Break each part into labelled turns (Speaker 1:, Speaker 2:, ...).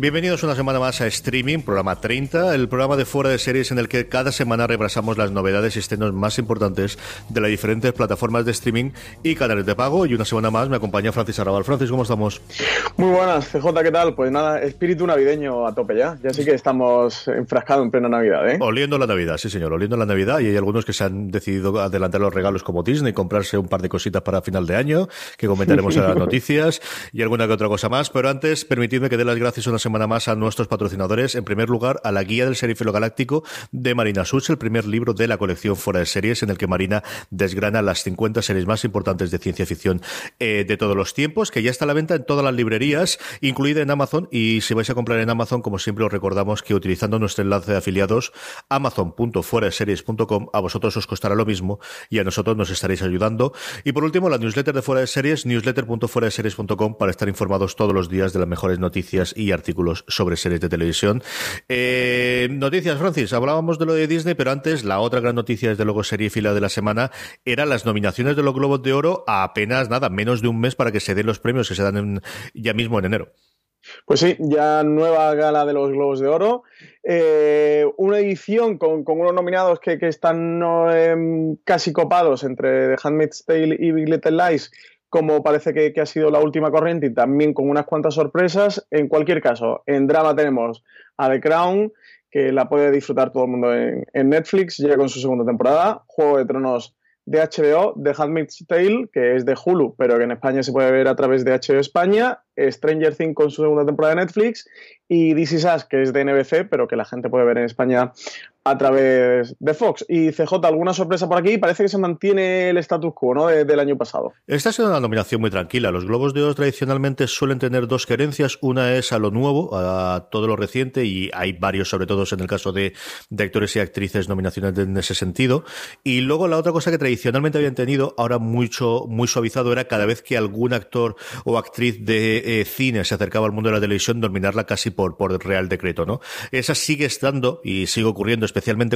Speaker 1: Bienvenidos una semana más a Streaming, programa 30, el programa de fuera de series en el que cada semana repasamos las novedades y estrenos más importantes de las diferentes plataformas de streaming y canales de pago. Y una semana más me acompaña Francis Arrabal. Francis, ¿cómo estamos?
Speaker 2: Muy buenas, CJ, ¿qué tal? Pues nada, espíritu navideño a tope ya. Ya sí que estamos enfrascados en plena Navidad, ¿eh?
Speaker 1: Oliendo la Navidad, sí señor, oliendo la Navidad. Y hay algunos que se han decidido adelantar los regalos como Disney, comprarse un par de cositas para final de año, que comentaremos en las noticias y alguna que otra cosa más. Pero antes, permitidme que dé las gracias una semana semana más a nuestros patrocinadores. En primer lugar, a la guía del serifilo galáctico de Marina Such, el primer libro de la colección Fuera de Series, en el que Marina desgrana las 50 series más importantes de ciencia ficción eh, de todos los tiempos, que ya está a la venta en todas las librerías, incluida en Amazon. Y si vais a comprar en Amazon, como siempre os recordamos que utilizando nuestro enlace de afiliados, amazon.fueradeseries.com, a vosotros os costará lo mismo y a nosotros nos estaréis ayudando. Y por último, la newsletter de Fuera de Series, newsletter.fueradeseries.com, para estar informados todos los días de las mejores noticias y artículos sobre series de televisión. Eh, noticias, Francis. Hablábamos de lo de Disney, pero antes la otra gran noticia, desde luego, serie fila de la semana, eran las nominaciones de los Globos de Oro a apenas nada, menos de un mes para que se den los premios que se dan ya mismo en enero.
Speaker 2: Pues sí, ya nueva gala de los Globos de Oro. Eh, una edición con, unos nominados que, están em, casi copados entre The Handmaid's Tale y Big Little Lies como parece que, ha sido la última corriente y también con unas cuantas sorpresas. En cualquier caso, en drama tenemos a The Crown, que la puede disfrutar todo el mundo en, Netflix, ya con su segunda temporada. Juego de Tronos de HBO, The Handmaid's Tale, que es de Hulu, pero que en España se puede ver a través de HBO España, Stranger Things con su segunda temporada de Netflix y This Is Us, que es de NBC, pero que la gente puede ver en España a través de Fox. Y CJ, ¿alguna sorpresa por aquí? Parece que se mantiene el status quo ¿no? del año pasado.
Speaker 1: Esta ha sido una nominación muy tranquila. Los Globos de Oro tradicionalmente suelen tener dos querencias. Una es a lo nuevo, a todo lo reciente, y hay varios, sobre todo en el caso de, actores y actrices, nominaciones en ese sentido. Y luego la otra cosa que tradicionalmente habían tenido, ahora mucho, muy suavizado, era cada vez que algún actor o actriz de eh, cine se acercaba al mundo de la televisión, nominarla casi por, por real decreto. ¿no? Esa sigue estando y sigue ocurriendo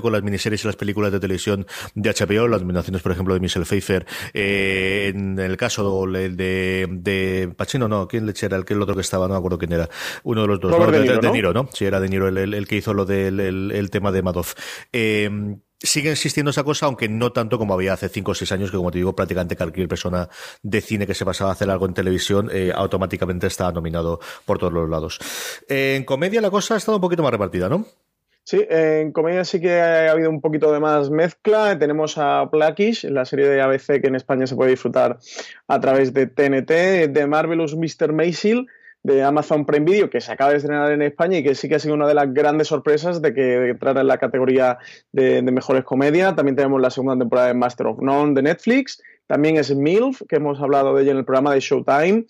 Speaker 1: con las miniseries y las películas de televisión de HBO, las nominaciones, por ejemplo, de Michelle Pfeiffer, eh, en el caso de, de, Pacino, no, ¿quién le era? El, el otro que estaba, no me acuerdo quién era, uno de los dos, de, Niro, ¿no? Sí, era De Niro el, que hizo lo del el, tema de Madoff. Eh, sigue existiendo esa cosa, aunque no tanto como había hace 5 o 6 años, que como te digo, prácticamente cualquier persona de cine que se pasaba a hacer algo en televisión eh, automáticamente estaba nominado por todos los lados. en comedia la cosa ha estado un poquito más repartida, ¿no?
Speaker 2: Sí, en comedia sí que ha habido un poquito de más mezcla. Tenemos a Blackish, la serie de ABC que en España se puede disfrutar a través de TNT, de Marvelous Mr. Maisel de Amazon Prime Video que se acaba de estrenar en España y que sí que ha sido una de las grandes sorpresas de que entrara en la categoría de, mejores comedia. También tenemos la segunda temporada de Master of None de Netflix también es MILF, que hemos hablado de ella en el programa de Showtime,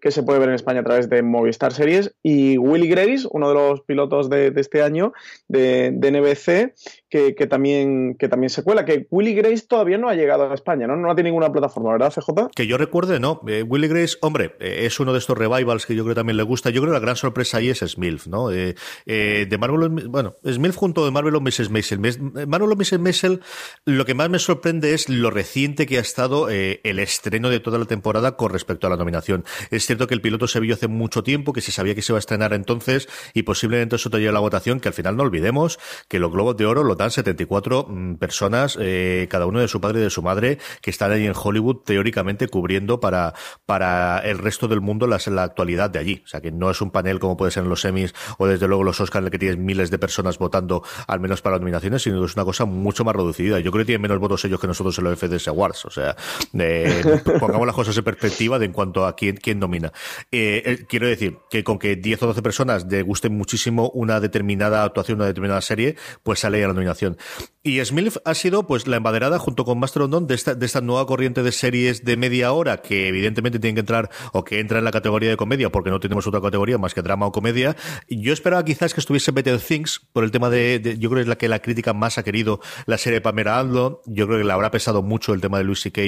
Speaker 2: que se puede ver en España a través de Movistar Series. Y Willy Grace, uno de los pilotos de, este año de, NBC, que, también, que también se cuela. Que Willy Grace todavía no ha llegado a España, ¿no? No tiene ninguna plataforma, ¿verdad, CJ?
Speaker 1: Que yo recuerde, no. Eh, Willy Grace, hombre, eh, es uno de estos revivals que yo creo que también le gusta. Yo creo que la gran sorpresa ahí es Smilf, ¿no? de Marvel, bueno, Smilf junto de Marvel o Mrs. Maisel. Marvel o Mrs. Maisel, lo que más me sorprende es lo reciente que ha estado eh, el estreno de toda la temporada con respecto a la nominación. Es cierto que el piloto se vio hace mucho tiempo, que se sabía que se iba a estrenar entonces y posiblemente eso te lleve a la votación, que al final no olvidemos que los Globos de Oro lo dan 74 mm, personas, eh, cada uno de su padre y de su madre, que están ahí en Hollywood teóricamente cubriendo para, para el resto del mundo la, la actualidad de allí. O sea que no es un panel como puede ser en los semis o desde luego los Oscars en el que tienes miles de personas votando al menos para las nominaciones, sino que es una cosa mucho más reducida. Yo creo que tienen menos votos ellos que nosotros en los FDS Awards. O sea, pongamos las cosas en perspectiva de en cuanto a quién, quién nomina. Eh, eh, quiero decir que con que 10 o 12 personas le gusten muchísimo una determinada actuación, una determinada serie, pues sale a la nominación. Y Smilf ha sido pues la embaderada junto con Master of None de esta, de esta nueva corriente de series de media hora que evidentemente tienen que entrar o que entra en la categoría de comedia porque no tenemos otra categoría más que drama o comedia. Yo esperaba quizás que estuviese Better Things por el tema de, yo creo que es la que la crítica más ha querido la serie de Pamela Adlon. Yo creo que le habrá pesado mucho el tema de Luis C.K.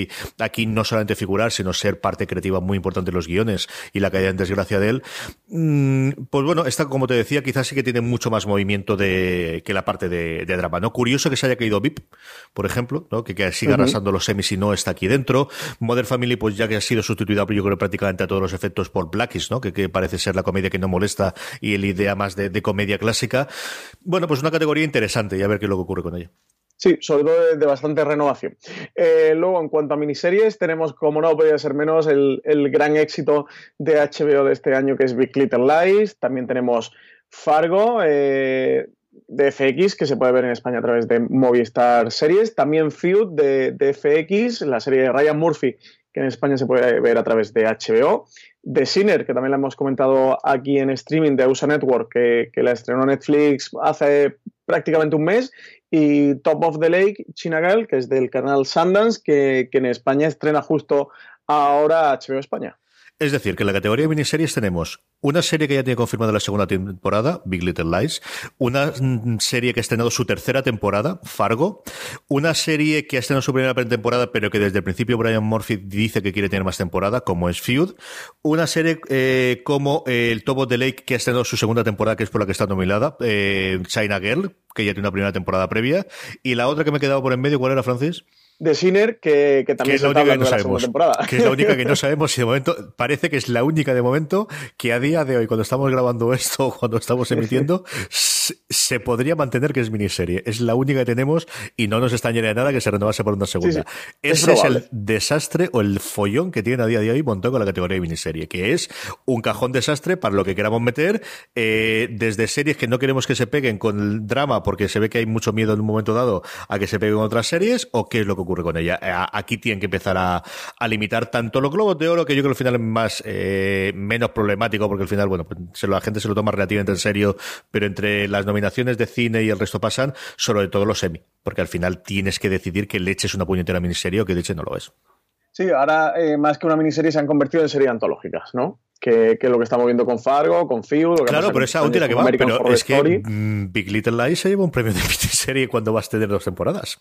Speaker 1: aquí no solamente figurar, sino ser parte creativa muy importante de los guiones y la caída en desgracia de él. Mm, pues bueno, esta, como te decía, quizás sí que tiene mucho más movimiento de, que la parte de, drama, ¿no? Curioso que se haya caído VIP, por ejemplo, ¿no? Que, que siga arrasando los semis y no está aquí dentro. Modern Family, pues ya que ha sido sustituida, yo creo, prácticamente a todos los efectos por Blackies, ¿no? Que, parece ser la comedia que no molesta y el idea más de, comedia clásica. Bueno, pues una categoría interesante y a ver qué es lo que ocurre con ella.
Speaker 2: Sí, sobre todo de, bastante renovación. Eh, luego, en cuanto a miniseries, tenemos, como no podía ser menos, el, gran éxito de HBO de este año, que es Big Little Lies. También tenemos Fargo, eh, de FX, que se puede ver en España a través de Movistar Series. También Feud de, FX, la serie de Ryan Murphy, que en España se puede ver a través de HBO. The Sinner, que también la hemos comentado aquí en streaming de USA Network, que, la estrenó Netflix hace prácticamente un mes. Y Top of the Lake, China Girl, que es del canal Sundance, que, que en España estrena justo ahora HBO España.
Speaker 1: Es decir, que en la categoría de miniseries tenemos una serie que ya tiene confirmada la segunda temporada, Big Little Lies, una serie que ha estrenado su tercera temporada, Fargo, una serie que ha estrenado su primera temporada, pero que desde el principio Brian Murphy dice que quiere tener más temporada, como es Feud, una serie eh, como El Tobo de Lake, que ha estrenado su segunda temporada, que es por la que está nominada, eh, China Girl, que ya tiene una primera temporada previa, y la otra que me he quedado por en medio, ¿cuál era, Francis?
Speaker 2: De Sinner que, que también
Speaker 1: que es la única que no sabemos, temporada. Que es la única que no sabemos y de momento parece que es la única de momento que a día de hoy, cuando estamos grabando esto, cuando estamos emitiendo, se podría mantener que es miniserie. Es la única que tenemos y no nos extrañaría nada que se renovase por una segunda. Ese es, el desastre o el follón que tiene a día de hoy montón con la categoría de miniserie, que es un cajón desastre para lo que queramos meter, eh, desde series que no queremos que se peguen con el drama porque se ve que hay mucho miedo en un momento dado a que se peguen otras series, o qué es lo que ocurre con ella. Eh, aquí tienen que empezar a, limitar tanto los globos de oro, que yo creo que al final es más, eh, menos problemático, porque al final, bueno, pues la gente se lo toma relativamente en serio, pero entre las nominaciones de cine y el resto pasan, sobre todo los semi, porque al final tienes que decidir que Leche es una puñetera miniserie o que Leche no lo es.
Speaker 2: Sí, ahora eh, más que una miniserie se han convertido en series antológicas, ¿no? Que, que, lo que estamos viendo con Fargo, con Feud.
Speaker 1: Claro, pero esa última que va, pero es que mm, Big Little Lies se lleva un premio de miniserie cuando vas a tener dos temporadas.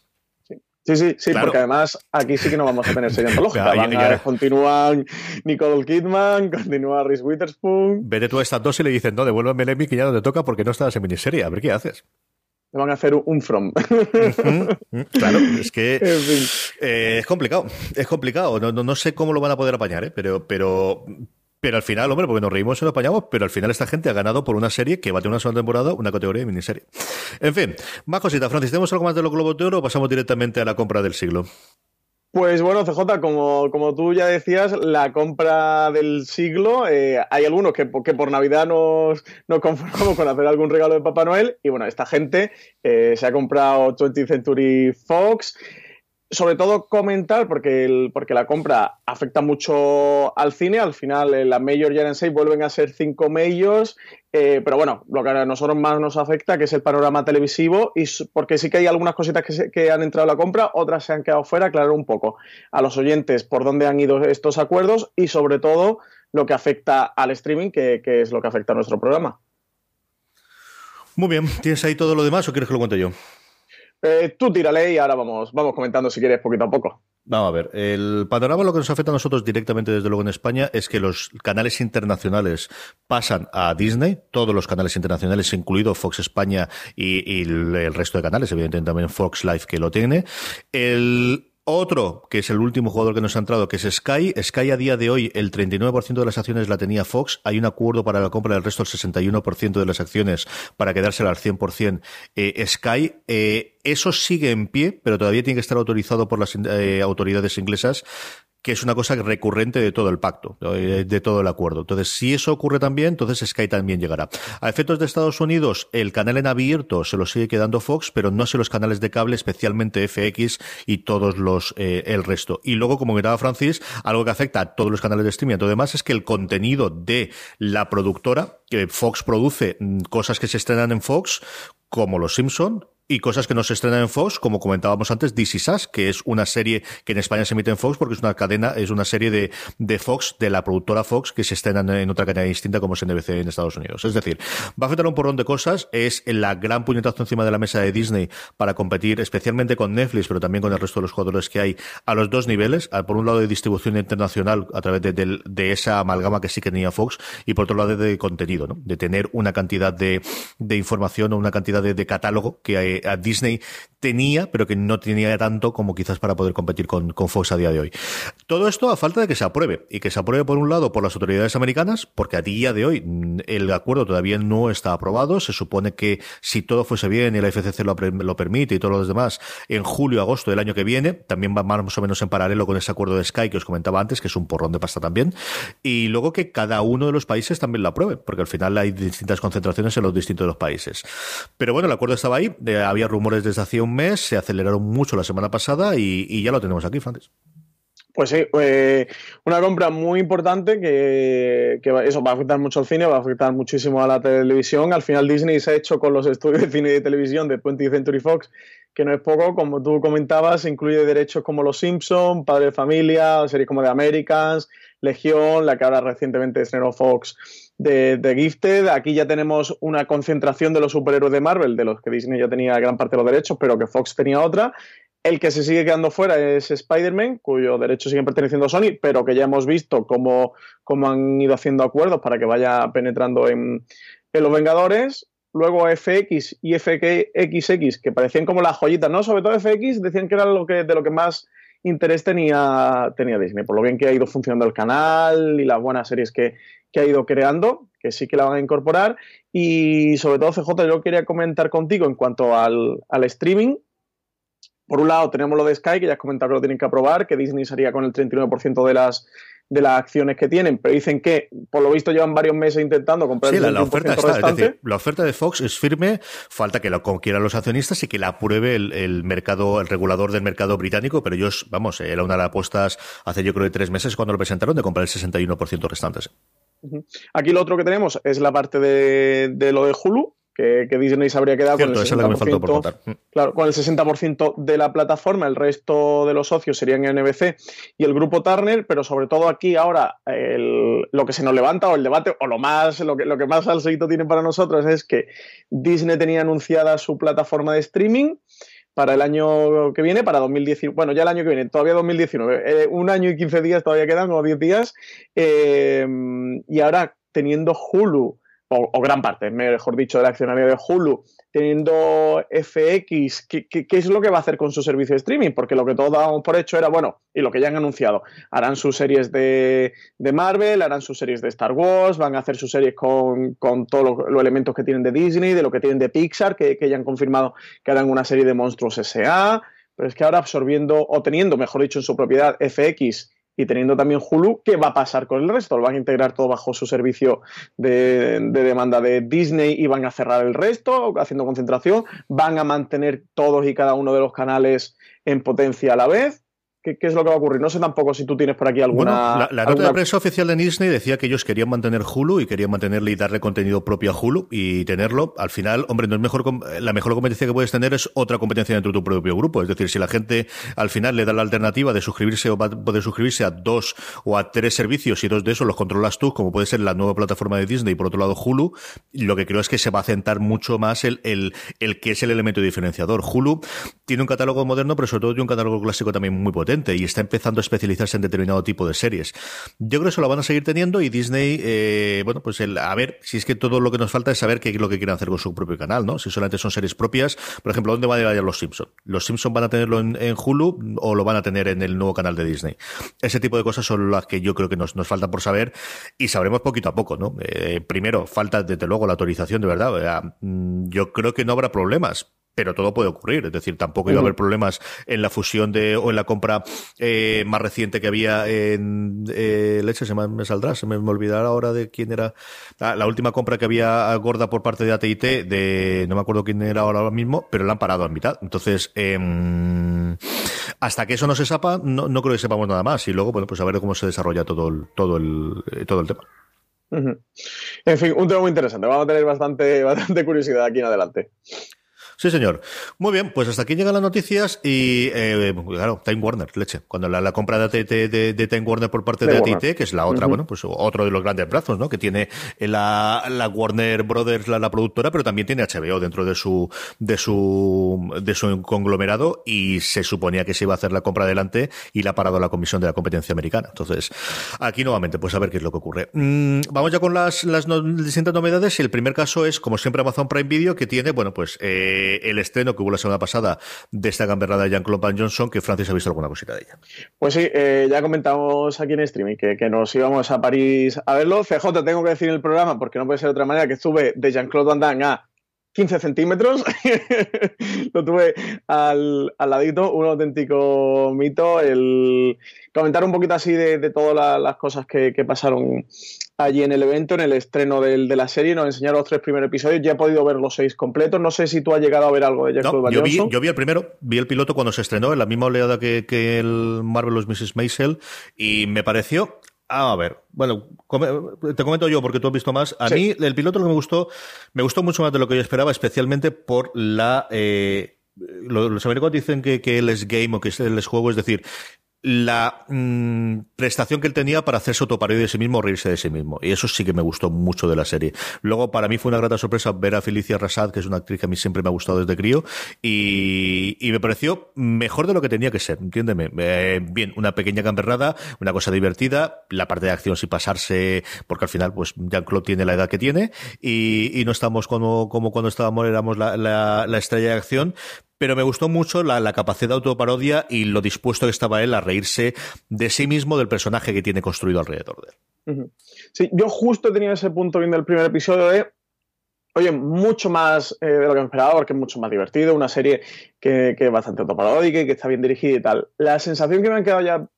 Speaker 2: Sí, sí, sí, porque además aquí sí que no vamos a tener serie antológica. Continúan Nicole Kidman, continúa Reese Witherspoon.
Speaker 1: Vete tú a estas dos y le dicen, no, devuélveme el Emmy que ya no te toca porque no estás en miniserie. A ver qué haces.
Speaker 2: Van a hacer un from.
Speaker 1: Claro, es que eh, es complicado. Es complicado. No, no, sé cómo lo van a poder apañar, ¿eh? pero, pero pero al final, hombre, porque nos reímos y nos apañamos, pero al final esta gente ha ganado por una serie que va a tener una sola temporada, una categoría de miniserie. En fin, más cositas. Francis, ¿tenemos algo más de los Globos de Oro o pasamos directamente a la compra del siglo?
Speaker 2: Pues bueno, CJ, como, como tú ya decías, la compra del siglo, eh, hay algunos que, que, por Navidad nos, nos conformamos con hacer algún regalo de Papá Noel y bueno, esta gente eh, se ha comprado 20th Century Fox, sobre todo comentar, porque, el, porque la compra afecta mucho al cine, al final eh, la Major ya en 6 vuelven a ser 5 Majors, eh, pero bueno, lo que a nosotros más nos afecta, que es el panorama televisivo, y porque sí que hay algunas cositas que, que han entrado a la compra, otras se han quedado fuera, aclarar un poco a los oyentes por dónde han ido estos acuerdos y sobre todo lo que afecta al streaming, que, que es lo que afecta a nuestro programa.
Speaker 1: Muy bien, ¿tienes ahí todo lo demás o quieres que lo cuente yo?
Speaker 2: Eh, tú tírale y ahora vamos, vamos comentando si quieres poquito a poco.
Speaker 1: Vamos a ver, el panorama lo que nos afecta a nosotros directamente desde luego en España es que los canales internacionales pasan a Disney, todos los canales internacionales, incluido Fox España y, el, resto de canales, evidentemente también Fox Live que lo tiene. El otro, que es el último jugador que nos ha entrado, que es Sky. Sky a día de hoy, el 39% de las acciones la tenía Fox. Hay un acuerdo para la compra del resto, el 61% de las acciones, para quedársela al 100% eh, Sky. Eh, eso sigue en pie, pero todavía tiene que estar autorizado por las eh, autoridades inglesas que es una cosa recurrente de todo el pacto, de todo el acuerdo. Entonces, si eso ocurre también, entonces Sky también llegará. A efectos de Estados Unidos, el canal en abierto se lo sigue quedando Fox, pero no sé los canales de cable, especialmente FX y todos los eh, el resto. Y luego, como comentaba Francis, algo que afecta a todos los canales de streaming todo demás es que el contenido de la productora, que Fox produce mm, cosas que se estrenan en Fox, como Los Simpson, y cosas que no se estrenan en Fox, como comentábamos antes, Is Us, que es una serie que en España se emite en Fox porque es una cadena, es una serie de, de Fox, de la productora Fox, que se estrena en otra cadena distinta como es NBC en Estados Unidos. Es decir, va a afectar un porrón de cosas, es la gran puñetazo encima de la mesa de Disney para competir, especialmente con Netflix, pero también con el resto de los jugadores que hay a los dos niveles, por un lado de distribución internacional a través de, de, esa amalgama que sí que tenía Fox, y por otro lado de contenido, ¿no? de tener una cantidad de, de información o una cantidad de, de catálogo que hay a Disney tenía, pero que no tenía tanto como quizás para poder competir con, con, Fox a día de hoy. Todo esto a falta de que se apruebe, y que se apruebe por un lado por las autoridades americanas, porque a día de hoy mm, el acuerdo todavía no está aprobado, se supone que si todo fuese bien y la FCC lo, lo permite y todos los demás, en julio, agosto del año que viene, también va más o menos en paralelo con ese acuerdo de Sky que os comentaba antes, que es un porrón de pasta también, y luego que cada uno de los países también lo apruebe, porque al final hay distintas concentraciones en los distintos países. Pero bueno, el acuerdo estaba ahí, eh, había rumores desde hacía un mes, se aceleraron mucho la semana pasada y, ya lo tenemos aquí, Francis.
Speaker 2: Pues sí, eh, una compra muy importante que, eso va a afectar mucho al cine, va a afectar muchísimo a la televisión. Al final Disney se ha hecho con los estudios de cine y de televisión de 20th Century Fox, que no es poco, como tú comentabas, incluye derechos como Los Simpsons, Padre de Familia, series como The Americans, Legión, la que ahora recientemente estrenó Fox de, Gifted. Aquí ya tenemos una concentración de los superhéroes de Marvel, de los que Disney ya tenía gran parte de los derechos, pero que Fox tenía otra. El que se sigue quedando fuera es Spider-Man, cuyos derechos siguen perteneciendo a Sony, pero que ya hemos visto cómo, cómo han ido haciendo acuerdos para que vaya penetrando en, los Vengadores. Luego FX y FXX, que parecían como las joyitas, ¿no? Sobre todo FX, decían que era lo que, de lo que más interés tenía, tenía Disney, por lo bien que ha ido funcionando el canal y las buenas series que, que ha ido creando, que sí que la van a incorporar. Y sobre todo, CJ, yo quería comentar contigo en cuanto al, streaming. Por un lado, tenemos lo de Sky, que ya has comentado que lo tienen que aprobar, que Disney sería con el 39% de las, de las acciones que tienen, pero dicen que, por lo visto, llevan varios meses intentando comprar
Speaker 1: sí, la, oferta está, es decir, la oferta de Fox es firme, falta que lo quieran los accionistas y que la apruebe el, mercado, el regulador del mercado británico, pero ellos, vamos, era una de las apuestas hace yo creo de tres meses cuando lo presentaron de comprar el 61% restantes.
Speaker 2: Aquí lo otro que tenemos es la parte de, lo de Hulu, que, Disney se habría quedado con el 60%, mm. claro, con el 60% de la plataforma, el resto de los socios serían NBC y el grupo Turner, pero sobre todo aquí ahora lo que se nos levanta o el debate o lo más lo que, lo que más salseito tiene para nosotros es que Disney tenía anunciada su plataforma de streaming para el año que viene, para 2019, bueno, ya el año que viene, todavía 2019, eh, un año y 15 días todavía quedan, o 10 días, eh, y ahora teniendo Hulu o, gran parte, mejor dicho, del accionario de Hulu, teniendo FX, ¿qué, es lo que va a hacer con su servicio de streaming? Porque lo que todos dábamos por hecho era, bueno, y lo que ya han anunciado, harán sus series de, Marvel, harán sus series de Star Wars, van a hacer sus series con, todos los, elementos que tienen de Disney, de lo que tienen de Pixar, que, que ya han confirmado que harán una serie de monstruos S.A., pero es que ahora absorbiendo, o teniendo, mejor dicho, en su propiedad FX y teniendo también Hulu, ¿qué va a pasar con el resto? ¿Lo van a integrar todo bajo su servicio de, demanda de Disney y van a cerrar el resto, haciendo concentración? ¿Van a mantener todos y cada uno de los canales en potencia a la vez? ¿Qué, es lo que va a ocurrir? No sé tampoco si tú tienes por aquí alguna.
Speaker 1: la, nota de prensa oficial de Disney decía que ellos querían mantener Hulu y querían mantenerle y darle contenido propio a Hulu y tenerlo. Al final, hombre, no es mejor la mejor competencia que puedes tener es otra competencia dentro de tu propio grupo. Es decir, si la gente al final le da la alternativa de suscribirse o poder suscribirse a dos o a tres servicios y dos de esos los controlas tú, como puede ser la nueva plataforma de Disney y por otro lado Hulu, lo que creo es que se va a centrar mucho más el, el, el que es el elemento diferenciador. Hulu tiene un catálogo moderno, pero sobre todo tiene un catálogo clásico también muy potente y está empezando a especializarse en determinado tipo de series. Yo creo que eso lo van a seguir teniendo y Disney, eh, bueno, pues a ver, si es que todo lo que nos falta es saber qué es lo que quieren hacer con su propio canal, ¿no? Si solamente son series propias, por ejemplo, ¿dónde van a ir los Simpsons? ¿Los Simpsons van a tenerlo en, Hulu o lo van a tener en el nuevo canal de Disney? Ese tipo de cosas son las que yo creo que nos, nos faltan por saber y sabremos poquito a poco, ¿no? Eh, primero, falta desde luego la autorización de verdad. Mm, yo creo que no habrá problemas pero todo puede ocurrir. Es decir, tampoco iba a haber problemas en la fusión de o en la compra eh, más reciente que había en eh, leche. Se me, saldrá, se me, olvidará ahora de quién era ah, la, última compra que había gorda por parte de AT&T. De no me acuerdo quién era ahora mismo, pero la han parado a mitad. Entonces, em, hasta que eso no se sepa, no, no, creo que sepamos nada más. Y luego, bueno, pues a ver cómo se desarrolla todo el, todo el, eh, todo el tema.
Speaker 2: En fin, un tema muy interesante. Vamos a tener bastante, bastante curiosidad aquí en adelante.
Speaker 1: Sí, señor. Muy bien, pues hasta aquí llegan las noticias y, eh, claro, Time Warner, leche. Cuando la, compra de, de, Time Warner por parte de, AT&T, que es la otra, bueno, pues otro de los grandes brazos, ¿no? Que tiene la, la Warner Brothers, la, productora, pero también tiene HBO dentro de su, de su, de su conglomerado y se suponía que se iba a hacer la compra adelante y la ha parado la Comisión de la Competencia Americana. Entonces, aquí nuevamente, pues a ver qué es lo que ocurre. Mm, vamos ya con las, las distintas novedades el primer caso es, como siempre, Amazon Prime Video, que tiene, bueno, pues, eh, eh, el estreno que hubo la semana pasada de esta gamberrada de Jean-Claude Van Johnson, que Francis ha visto alguna cosita de ella.
Speaker 2: Pues sí, eh, ya comentamos aquí en streaming que, nos íbamos a París a verlo. CJ, tengo que decir en el programa, porque no puede ser de otra manera, que estuve de Jean-Claude Van Damme a 15 centímetros. lo tuve al, ladito, un auténtico mito. El comentar un poquito así de, todas las cosas que, pasaron allí en el evento, en el estreno del, de la serie. Nos enseñaron los tres primeros episodios. Ya he podido ver los seis completos. No sé si tú has llegado a ver algo de Jack no,
Speaker 1: yo vi, yo vi el primero, vi el piloto cuando se estrenó, en la misma oleada que, que el Marvelous Mrs. Maisel, y me pareció a ver, bueno, te comento yo porque tú has visto más. A mí el piloto lo que me gustó, me gustó mucho más de lo que yo esperaba, especialmente por la... Eh, los americanos dicen que, que él es game o que él es juego, es decir, la mm, prestación que él tenía para hacerse autoparodia de sí mismo o reírse de sí mismo. Y eso sí que me gustó mucho de la serie. Luego, para mí fue una grata sorpresa ver a Felicia Rasad, que es una actriz que a mí siempre me ha gustado desde crío, y, me pareció mejor de lo que tenía que ser, entiéndeme. Eh, bien, una pequeña gamberrada, una cosa divertida, la parte de acción sin pasarse, porque al final, pues Jean-Claude tiene la edad que tiene, y, no estamos como, como cuando estábamos, éramos la, la estrella de acción, pero me gustó mucho la, capacidad de autoparodia y lo dispuesto que estaba él a reírse de sí mismo, del personaje que tiene construido alrededor de
Speaker 2: él. Sí, yo justo tenía ese punto viendo el primer episodio de, oye, mucho más eh, de lo que me esperaba, porque es mucho más divertido, una serie que, que es bastante autoparódica y que está bien dirigida y tal. La sensación que me ha quedado ya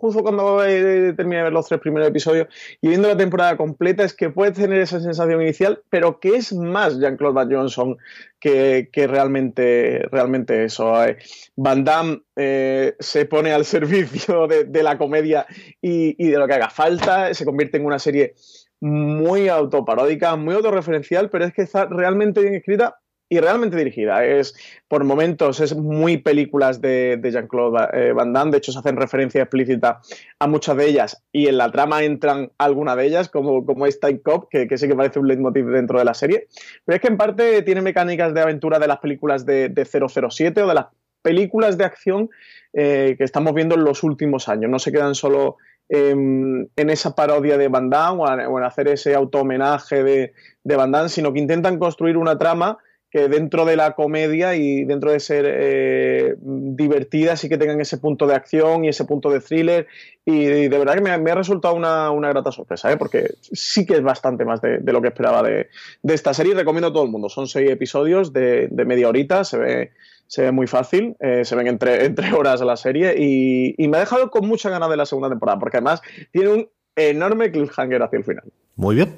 Speaker 2: justo cuando terminé de ver los tres primeros episodios y viendo la temporada completa es que puede tener esa sensación inicial, pero que es más Jean-Claude Van Johnson que, realmente, realmente eso. Eh. Van Damme eh, se pone al servicio de, la comedia y, y, de lo que haga falta, se convierte en una serie muy autoparódica, muy autorreferencial, pero es que está realmente bien escrita y realmente dirigida. Es, por momentos, es muy películas de, Jean-Claude eh, Van Damme. De hecho, se hacen referencia explícita a muchas de ellas y en la trama entran algunas de ellas, como, como es Time Cop, que, que, sí que parece un leitmotiv dentro de la serie. Pero es que en parte tiene mecánicas de aventura de las películas de, de 007 o de las películas de acción eh, que estamos viendo en los últimos años. No se quedan solo en, esa parodia de Van Damme o, en hacer ese auto-homenaje de, de Van Damme, sino que intentan construir una trama que dentro de la comedia y dentro de ser eh, divertida sí que tengan ese punto de acción y ese punto de thriller y, de verdad que me, ha resultado una, grata sorpresa, ¿eh? porque sí que es bastante más de, lo que esperaba de, esta serie. Recomiendo a todo el mundo, son seis episodios de, media horita, se ve, se ve muy fácil, eh, se ven entre, entre horas la serie y, y me ha dejado con mucha ganas de la segunda temporada, porque además tiene un enorme cliffhanger hacia el final.
Speaker 1: Muy bien.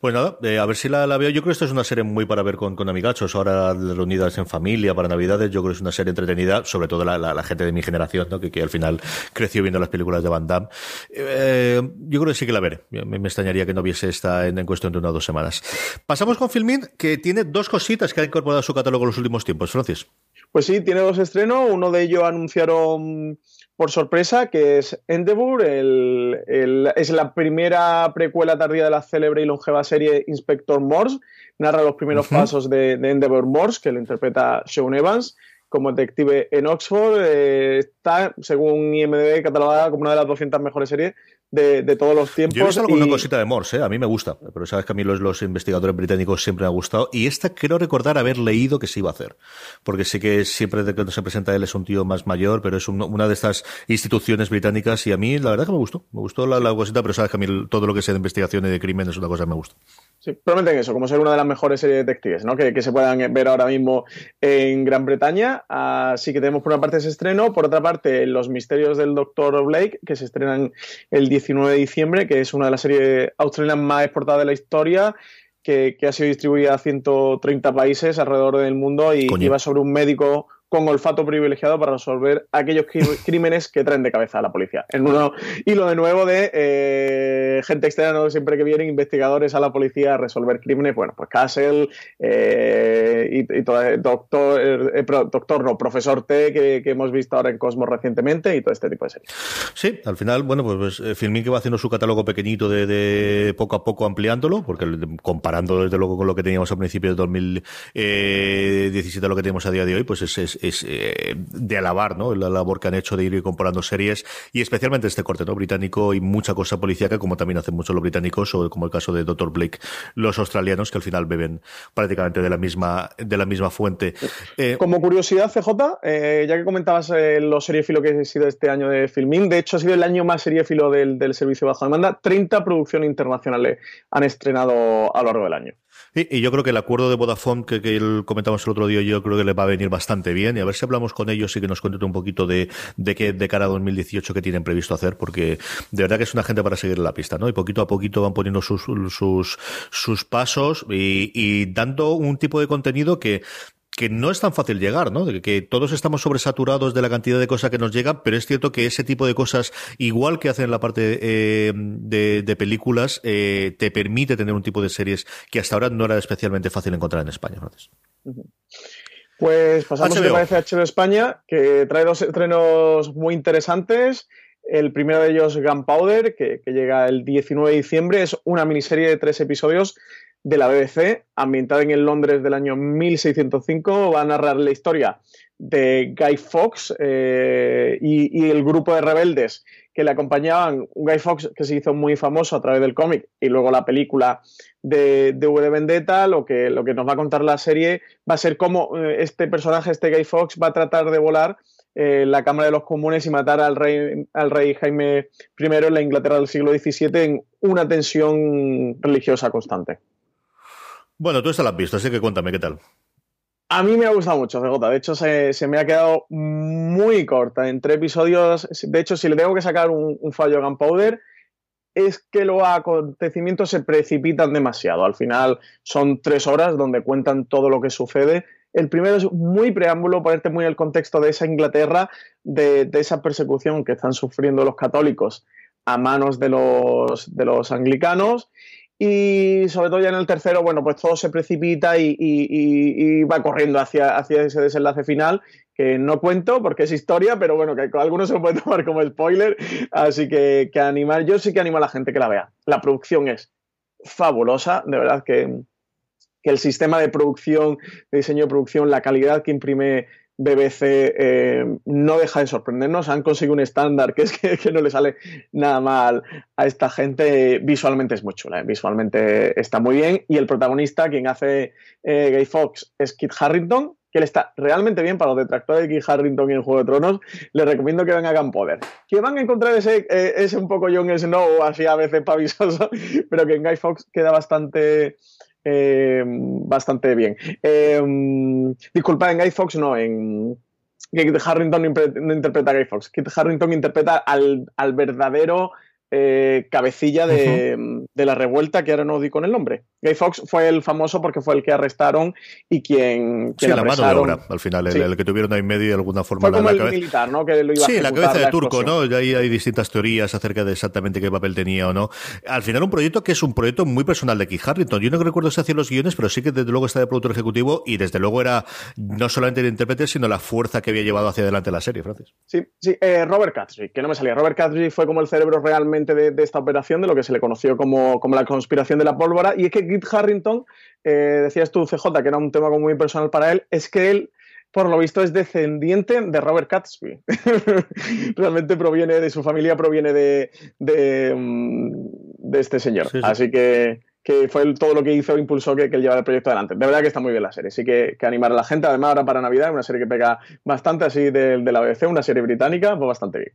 Speaker 1: Pues nada, eh, a ver si la, veo. Yo creo que esta es una serie muy para ver con, con amigachos, ahora reunidas en familia para Navidades. Yo creo que es una serie entretenida, sobre todo la, gente de mi generación, ¿no? que, al final creció viendo las películas de Van Damme. Eh, yo creo que sí que la veré. Me, extrañaría que no viese esta en, cuestión de una o dos semanas. Pasamos con Filmin, que tiene dos cositas que ha incorporado a su catálogo en los últimos tiempos. Francis.
Speaker 2: Pues sí, tiene dos estrenos. Uno de ellos anunciaron por sorpresa, que es Endeavour, es la primera precuela tardía de la célebre y longeva serie Inspector Morse. Narra los primeros pasos de, Endeavour Morse, que lo interpreta Sean Evans como detective en Oxford. Eh, está, según IMDb, catalogada como una de las 200 mejores series de, todos los tiempos.
Speaker 1: Yo he visto alguna cosita de Morse, ¿eh? a mí me gusta, pero sabes que a mí los, investigadores británicos siempre me han gustado. Y esta quiero recordar haber leído que se iba a hacer, porque sí que siempre de cuando se presenta él es un tío más mayor, pero es una de estas instituciones británicas y a mí la verdad que me gustó, me gustó la, cosita, pero sabes que a mí todo lo que sea de investigación y de crimen es una cosa que me gusta.
Speaker 2: Sí, prometen eso, como ser una de las mejores series detectives ¿no? que, se puedan ver ahora mismo en Gran Bretaña. Así que tenemos por una parte ese estreno, por otra parte Los misterios del Dr. Blake, que se estrenan el 19 de diciembre, que es una de las series australianas más exportadas de la historia. Que, ha sido distribuida a 130 países alrededor del mundo y, y va sobre un médico con olfato privilegiado para resolver aquellos crímenes que traen de cabeza a la policía. En uno hilo de nuevo de eh, gente externa, siempre que vienen investigadores a la policía a resolver crímenes, bueno, pues Castle eh, y, todo, doctor, eh, doctor, no, profesor T que, hemos visto ahora en Cosmos recientemente y todo este tipo de series.
Speaker 1: Sí, al final, bueno, pues, pues Filmin que va haciendo su catálogo pequeñito de, poco a poco ampliándolo, porque comparando desde luego con lo que teníamos a principios de 2017 a lo que tenemos a día de hoy, pues es es eh, de alabar ¿no? la labor que han hecho de ir comparando series y especialmente este corte ¿no? británico y mucha cosa policíaca como también hacen mucho los británicos o como el caso de Dr. Blake los australianos que al final beben prácticamente de la misma de la misma fuente
Speaker 2: eh, como curiosidad CJ eh, ya que comentabas los seriéfilo que ha sido este año de Filming de hecho ha sido el año más seriéfilo del, del servicio bajo demanda 30 producciones internacionales han estrenado a lo largo del año
Speaker 1: y yo creo que el acuerdo de Vodafone que, que comentamos el otro día, yo creo que le va a venir bastante bien. Y a ver si hablamos con ellos y que nos cuenten un poquito de, de qué de cara a 2018 que tienen previsto hacer, porque de verdad que es una gente para seguir la pista, ¿no? Y poquito a poquito van poniendo sus, sus, sus pasos y, y dando un tipo de contenido que que no es tan fácil llegar, ¿no? De que todos estamos sobresaturados de la cantidad de cosas que nos llegan, pero es cierto que ese tipo de cosas, igual que hacen en la parte eh, de, películas, eh, te permite tener un tipo de series que hasta ahora no era especialmente fácil encontrar en España.
Speaker 2: Pues pasamos a parece HBO España, que trae dos estrenos muy interesantes. El primero de ellos, Gunpowder, que, que llega el 19 de diciembre. Es una miniserie de tres episodios de la BBC, ambientada en el Londres del año 1605. Va a narrar la historia de Guy Fawkes eh, y, el grupo de rebeldes que le acompañaban. Guy Fawkes que se hizo muy famoso a través del cómic y luego la película de, V de Vendetta. Lo que, lo que nos va a contar la serie va a ser cómo eh, este personaje, este Guy Fawkes, va a tratar de volar eh, la Cámara de los Comunes y matar al rey, al rey Jaime I en la Inglaterra del siglo XVII en una tensión religiosa constante.
Speaker 1: Bueno, tú esta la has visto, así que cuéntame qué tal.
Speaker 2: A mí me ha gustado mucho, CJ. De hecho, se, me ha quedado muy corta. Entre episodios, de hecho, si le tengo que sacar un, fallo a Gunpowder, es que los acontecimientos se precipitan demasiado. Al final son tres horas donde cuentan todo lo que sucede. El primero es muy preámbulo, ponerte muy en el contexto de esa Inglaterra, de, esa persecución que están sufriendo los católicos a manos de los anglicanos. Y sobre todo ya en el tercero, bueno, pues todo se precipita y, va corriendo hacia, ese desenlace final, que no cuento porque es historia, pero bueno, que algunos se lo pueden tomar como spoiler. Así que, que yo sí que animo a la gente que la vea. La producción es fabulosa, de verdad que, que el sistema de producción, de diseño de producción, la calidad que imprime BBC eh, no deja de sorprendernos. Han conseguido un estándar que es que, no le sale nada mal a esta gente. Visualmente es muy chula, ¿eh? visualmente está muy bien. Y el protagonista, quien hace eh, Gay Fox, es Kit Harrington, que él está realmente bien para los detractores de Kit Harrington en Juego de Tronos. Les recomiendo que vengan a Poder. Que van a encontrar ese, ese un poco Jon Snow, así a veces pavisoso, pero que en Guy Fox queda bastante eh, bastante bien. Eh, disculpa, en Guy Fox no, en Kit Harrington no interpreta a Guy Fox. Kit Harrington interpreta al, al verdadero eh, cabecilla de, la revuelta, que ahora no di con el nombre. Guy Fox fue el famoso porque fue el que arrestaron y quien, quien
Speaker 1: sí, la mano de obra, al final, el, que tuvieron ahí en medio de alguna forma.
Speaker 2: Fue como el militar, ¿no? Que lo iba
Speaker 1: sí,
Speaker 2: la
Speaker 1: cabeza de turco, ¿no? Y ahí hay distintas teorías acerca de exactamente qué papel tenía o no. Al final, un proyecto que es un proyecto muy personal de Keith Harrington. Yo no recuerdo si hacía los guiones, pero sí que desde luego está de productor ejecutivo y desde luego era no solamente el intérprete, sino la fuerza que había llevado hacia adelante la serie, Francis.
Speaker 2: Sí, sí. Eh, Robert Catry, que no me salía. Robert Catry fue como el cerebro realmente de, de esta operación de lo que se le conoció como, la conspiración de la pólvora. Y es que Kit Harrington, eh, decías tú, CJ, que era un tema muy personal para él, es que él por lo visto es descendiente de Robert Catsby. Realmente proviene de su familia, proviene de, de, mm, este señor. Así que, que fue todo lo que hizo, impulsó que, que él llevara el proyecto adelante. De verdad que está muy bien la serie, sí que, que animar a la gente. Además, ahora para Navidad, una serie que pega bastante así de, de la BBC, una serie británica, pues bastante bien.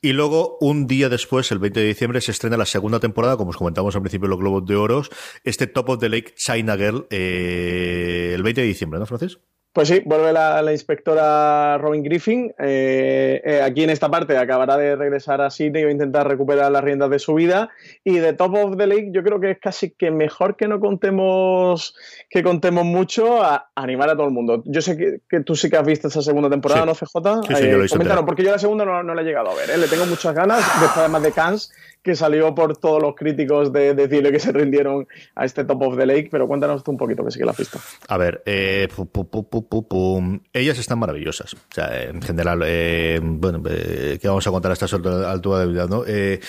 Speaker 1: Y luego, un día después, el 20 de diciembre, se estrena la segunda temporada, como os comentamos al principio, los Globos de Oros, este Top of the Lake China Girl, eh, el 20 de diciembre, ¿no, Francis?
Speaker 2: Pues sí, vuelve la, la inspectora Robin Griffin. Eh, eh, aquí en esta parte acabará de regresar a Sydney y va a intentar recuperar las riendas de su vida. Y de Top of the Lake, yo creo que es casi que mejor que no contemos que contemos mucho a, animar a todo el mundo. Yo sé que, que, tú sí que has visto esa segunda temporada,
Speaker 1: sí.
Speaker 2: ¿no, CJ?
Speaker 1: Sí, sí, yo lo he
Speaker 2: coméntanos, porque yo la segunda no, no, la he llegado a ver. ¿eh? Le tengo muchas ganas, después además de Cans, que salió por todos los críticos de, de decirle que se rindieron a este Top of the Lake. Pero cuéntanos tú un poquito, que sí que la visto.
Speaker 1: A ver, eh, pu, pu, pu, ellas están maravillosas. O sea, en general, eh, bueno, eh, ¿qué vamos a contar a esta altura de vida, no? Eh,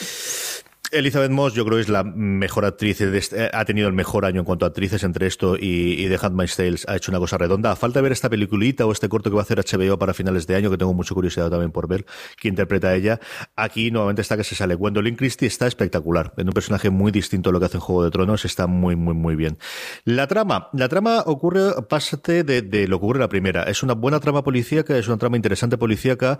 Speaker 1: Elizabeth Moss, yo creo es la mejor actriz, de este, ha tenido el mejor año en cuanto a actrices entre esto y, y The Handmaid's Tales, ha hecho una cosa redonda. Falta ver esta peliculita o este corto que va a hacer HBO para finales de año, que tengo mucha curiosidad también por ver quién interpreta a ella. Aquí nuevamente está que se sale. Gwendolyn Christie está espectacular, en un personaje muy distinto a lo que hace en Juego de Tronos, está muy, muy, muy bien. La trama, la trama ocurre, pásate de, de lo que ocurre la primera. Es una buena trama policíaca, es una trama interesante policíaca,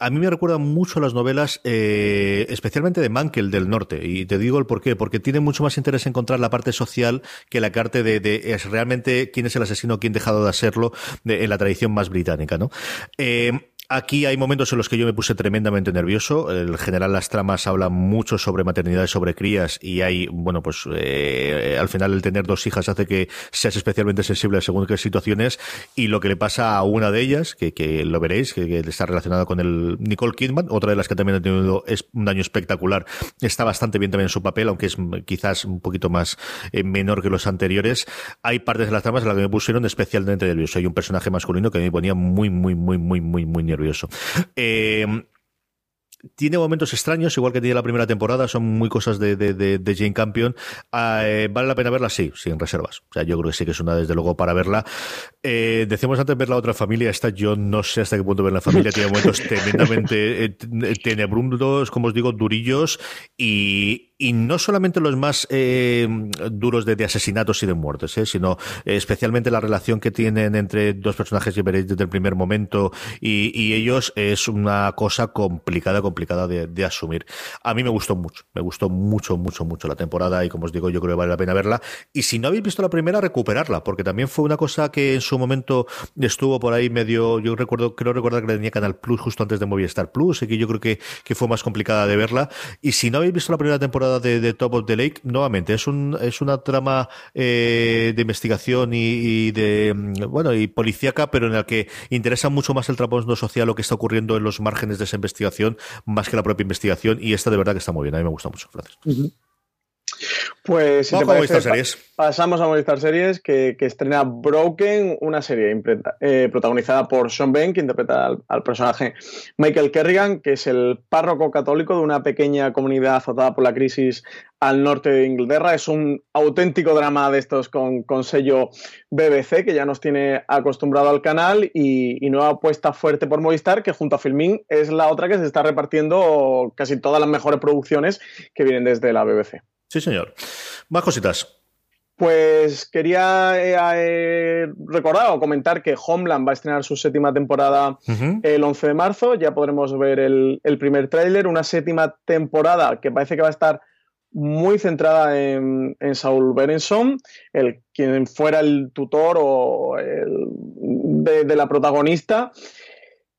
Speaker 1: a mí me recuerda mucho las novelas, eh, especialmente de Mankel del Norte. Y te digo el por qué. Porque tiene mucho más interés encontrar la parte social que la parte de, de es realmente quién es el asesino, quién ha dejado de hacerlo de, en la tradición más británica, ¿no? Eh, Aquí hay momentos en los que yo me puse tremendamente nervioso. En general, las tramas hablan mucho sobre maternidad, sobre crías, y hay, bueno, pues eh, al final el tener dos hijas hace que seas especialmente sensible según qué situaciones. Y lo que le pasa a una de ellas, que, lo veréis, que, está relacionada con el Nicole Kidman, otra de las que también ha tenido un daño espectacular, está bastante bien también en su papel, aunque es quizás un poquito más eh, menor que los anteriores. Hay partes de las tramas en las que me pusieron especialmente nervioso. Hay un personaje masculino que me ponía muy, muy, muy, muy, muy, muy nervioso nervioso. Eh, tiene momentos extraños, igual que tiene la primera temporada, son muy cosas de, de, de, de Jane Campion. Eh, ¿Vale la pena verla? Sí, sin reservas. O sea, yo creo que sí que es una, desde luego, para verla. Eh, decíamos antes ver la otra familia, esta yo no sé hasta qué punto ver la familia, tiene momentos tremendamente eh, tenebrosos, como os digo, durillos, y, y no solamente los más eh, duros de, asesinatos y de muertes, eh, sino eh, especialmente la relación que tienen entre dos personajes que veréis desde el primer momento y, ellos es una cosa complicada, complicada de, asumir. A mí me gustó mucho, me gustó mucho, mucho, mucho la temporada y como os digo, yo creo que vale la pena verla. Y si no habéis visto la primera, recuperarla, porque también fue una cosa que en su momento estuvo por ahí medio, yo recuerdo, creo recordar que tenía Canal Plus justo antes de Movistar Plus, y que yo creo que, que fue más complicada de verla. Y si no habéis visto la primera temporada de, Top of the Lake, nuevamente, es, un, es una trama eh, de investigación y, de, bueno, y policíaca, pero en la que interesa mucho más el trasfondo social, lo que está ocurriendo en los márgenes de esa investigación, más que la propia investigación, y esta de verdad que está muy bien, a mí me gusta mucho, Francis. Uh.
Speaker 2: Pues si te parece, series. pasamos a Movistar Series, que, que, estrena Broken, una serie eh, protagonizada por Sean Penn, que interpreta al, al, personaje Michael Kerrigan, que es el párroco católico de una pequeña comunidad azotada por la crisis al norte de Inglaterra. Es un auténtico drama de estos con, con sello BBC, que ya nos tiene acostumbrado al canal, y, y, nueva apuesta fuerte por Movistar, que junto a Filmin es la otra que se está repartiendo casi todas las mejores producciones que vienen desde la BBC.
Speaker 1: Sí, señor. Más cositas.
Speaker 2: Pues quería eh, eh, recordar o comentar que Homeland va a estrenar su séptima temporada uh -huh. el 11 de marzo. Ya podremos ver el, el primer tráiler. Una séptima temporada que parece que va a estar muy centrada en, en Saul Berenson, el, quien fuera el tutor o el, de, de, la protagonista.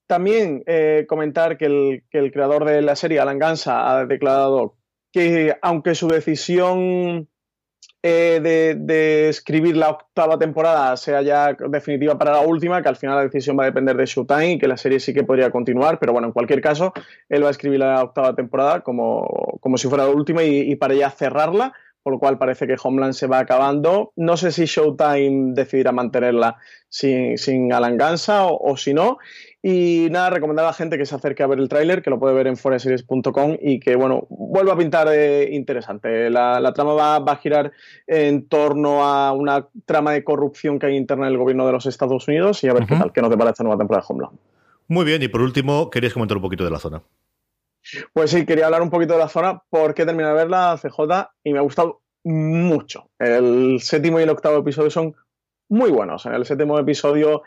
Speaker 2: También eh, comentar que el, que el creador de la serie, Alan Gansa, ha declarado que aunque su decisión eh, de, de, escribir la octava temporada sea ya definitiva para la última, que al final la decisión va a depender de Showtime y que la serie sí que podría continuar, pero bueno, en cualquier caso, él va a escribir la octava temporada como, como si fuera la última y, para ya cerrarla, por lo cual parece que Homeland se va acabando. No sé si Showtime decidirá mantenerla sin, sin Alan o, o si no. Y nada, recomendar a la gente que se acerque a ver el tráiler, que lo puede ver en foreseries.com y que, bueno, vuelva a pintar eh, interesante. La, la trama va, va, a girar en torno a una trama de corrupción que hay interna en el gobierno de los Estados Unidos y a ver uh -huh. qué tal, qué nos depara esta nueva temporada de Homeland.
Speaker 1: Muy bien, y por último, querías comentar un poquito de la zona.
Speaker 2: Pues sí, quería hablar un poquito de la zona porque he terminado de verla, CJ, y me ha gustado mucho. El séptimo y el octavo episodio son muy buenos. En el séptimo episodio,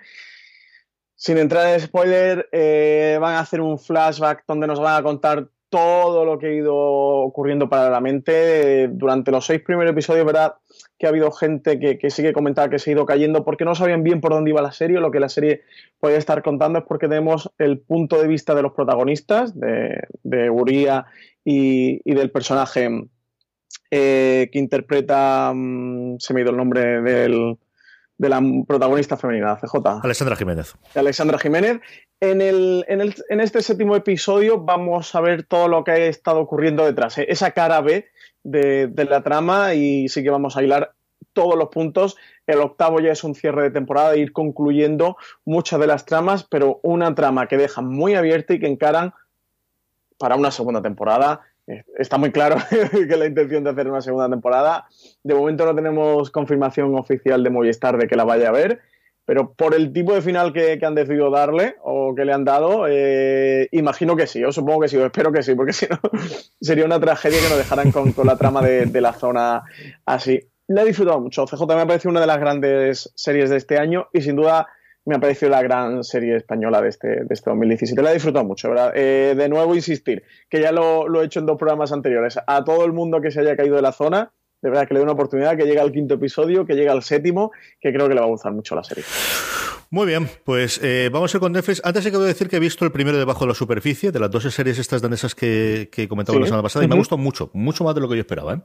Speaker 2: sin entrar en spoiler, eh, van a hacer un flashback donde nos van a contar todo lo que ha ido ocurriendo paralelamente. Durante los seis primeros episodios, ¿verdad? Que ha habido gente que, que sí que que se ha ido cayendo porque no sabían bien por dónde iba la serie. Lo que la serie puede estar contando es porque tenemos el punto de vista de los protagonistas, de, de Uría y, del personaje eh, que interpreta, um, se me ha ido el nombre del, de la protagonista femenina, CJ.
Speaker 1: Alexandra Jiménez.
Speaker 2: Alexandra Jiménez. En, el, en, el, en, este séptimo episodio vamos a ver todo lo que ha estado ocurriendo detrás, ¿eh? esa cara B de, de, la trama y sí que vamos a hilar todos los puntos. El octavo ya es un cierre de temporada, ir concluyendo muchas de las tramas, pero una trama que deja muy abierta y que encaran para una segunda temporada Está muy claro que la intención de hacer una segunda temporada. De momento no tenemos confirmación oficial de Movistar de que la vaya a ver, pero por el tipo de final que, que han decidido darle o que le han dado, eh, imagino que sí, yo supongo que sí, o espero que sí, porque si no sería una tragedia que nos dejaran con, con la trama de, de, la zona así. La he disfrutado mucho. CJ me ha parecido una de las grandes series de este año y sin duda me ha parecido la gran serie española de este, de este 2017. La he disfrutado mucho, ¿verdad? Eh, de nuevo, insistir, que ya lo, lo, he hecho en dos programas anteriores. A todo el mundo que se haya caído de la zona, de verdad que le doy una oportunidad, que llegue al quinto episodio, que llegue al séptimo, que creo que le va a gustar mucho la serie.
Speaker 1: Muy bien, pues eh, vamos a ir con Netflix. Antes he que decir que he visto el primero debajo de la superficie, de las dos series estas danesas que, que comentaba sí. la semana pasada, y uh -huh. me gustó mucho, mucho más de lo que yo esperaba. ¿eh?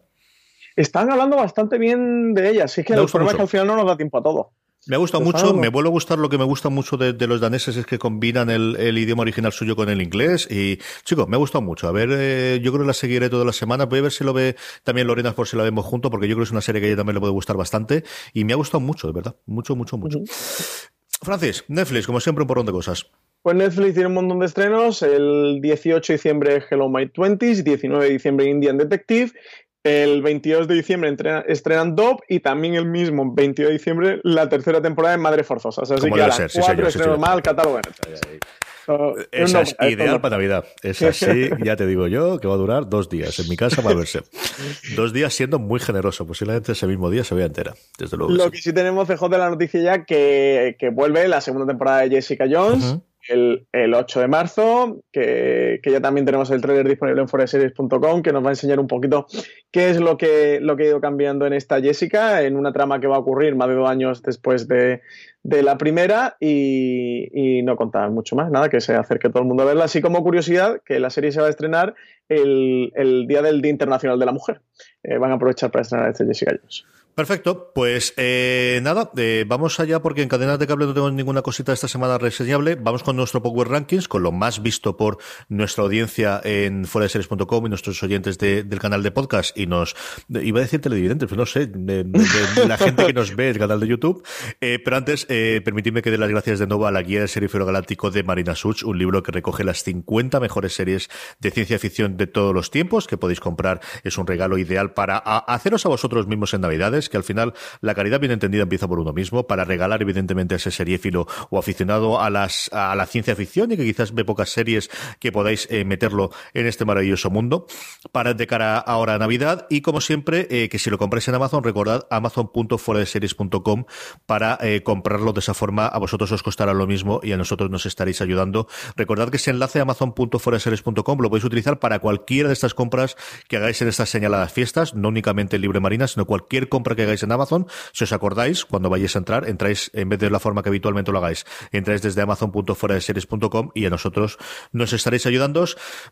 Speaker 2: Están hablando bastante bien de ellas, sí que el problema es que al final no nos da tiempo a todo.
Speaker 1: Me ha gustado mucho, me vuelve a gustar lo que me gusta mucho de, de los daneses es que combinan el, el, idioma original suyo con el inglés y, chicos, me ha gustado mucho. A ver, eh, yo creo que la seguiré toda la semana. Voy a ver si lo ve también Lorena por si la vemos junto, porque yo creo que es una serie que a ella también le puede gustar bastante y me ha gustado mucho, de verdad. Mucho, mucho, mucho. Uh -huh. Francis, Netflix, como siempre, un porrón de cosas.
Speaker 2: Pues Netflix tiene un montón de estrenos. El 18 de diciembre Hello My Twenties, 19 de diciembre Indian Detective el 22 de diciembre entrenan, estrenan Dob y también el mismo 22 de diciembre la tercera temporada de Madre Forzosas. Así que a las ser, sí, cuatro sí, estreno mal catálogo
Speaker 1: Esa es ideal para Navidad. Es así, ya te digo yo, que va a durar dos días. En mi casa va a verse. dos días siendo muy generoso. Posiblemente ese mismo día se vea entera. Desde luego.
Speaker 2: Lo que sí tenemos, CJ, de la noticia ya que, que vuelve la segunda temporada de Jessica Jones. Uh -huh el, el, 8 de marzo, que, que, ya también tenemos el trailer disponible en foreseries.com, que nos va a enseñar un poquito qué es lo que, lo que ha ido cambiando en esta Jessica, en una trama que va a ocurrir más de dos años después de, de la primera y, y, no contar mucho más, nada, que se acerque todo el mundo a verla. Así como curiosidad, que la serie se va a estrenar el, el día del Día Internacional de la Mujer. Eh, van a aprovechar para estrenar este Jessica Jones.
Speaker 1: Perfecto, pues eh, nada, eh, vamos allá porque en cadenas de cable no tengo ninguna cosita esta semana reseñable. Vamos con nuestro Power Rankings, con lo más visto por nuestra audiencia en fueradeseries.com y nuestros oyentes de, del canal de podcast y nos, iba a decir televidentes, pero no sé, de, la gente que nos ve el canal de YouTube. Eh, pero antes, eh, permitidme que dé las gracias de nuevo a la guía del serifero galáctico de Marina Such, un libro que recoge las 50 mejores series de ciencia ficción de todos los tiempos que podéis comprar. Es un regalo ideal para haceros a vosotros mismos en Navidades que al final la caridad bien entendida empieza por uno mismo, para regalar evidentemente a ese seriéfilo o aficionado a, las, a la ciencia ficción y que quizás ve pocas series que podáis eh, meterlo en este maravilloso mundo, para de cara ahora a Navidad y como siempre, eh, que si lo compráis en Amazon, recordad amazon.fueradeseries.com para eh, comprarlo de esa forma, a vosotros os costará lo mismo y a nosotros nos estaréis ayudando. Recordad que ese enlace amazon.fueradeseries.com lo podéis utilizar para cualquiera de estas compras que hagáis en estas señaladas fiestas, no únicamente en Libre Marina, sino cualquier compra que hagáis en Amazon. Si os acordáis, cuando vayáis a entrar, entráis en vez de la forma que habitualmente lo hagáis, entráis desde amazon.fueradeseries.com y a nosotros nos estaréis ayudando.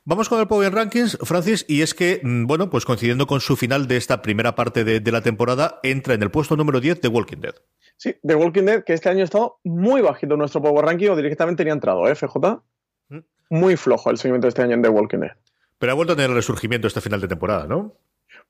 Speaker 1: Vamos con el Power Rankings, Francis, y es que, bueno, pues coincidiendo con su final de esta primera parte de, de la temporada, entra en el puesto número 10 de Walking Dead.
Speaker 2: Sí, The Walking Dead, que este año ha estado muy bajito en nuestro Power Ranking o directamente ni ha entrado, ¿eh, FJ? Mm. Muy flojo el seguimiento de este año en The Walking Dead.
Speaker 1: Pero ha vuelto a tener el resurgimiento este final de temporada, ¿no?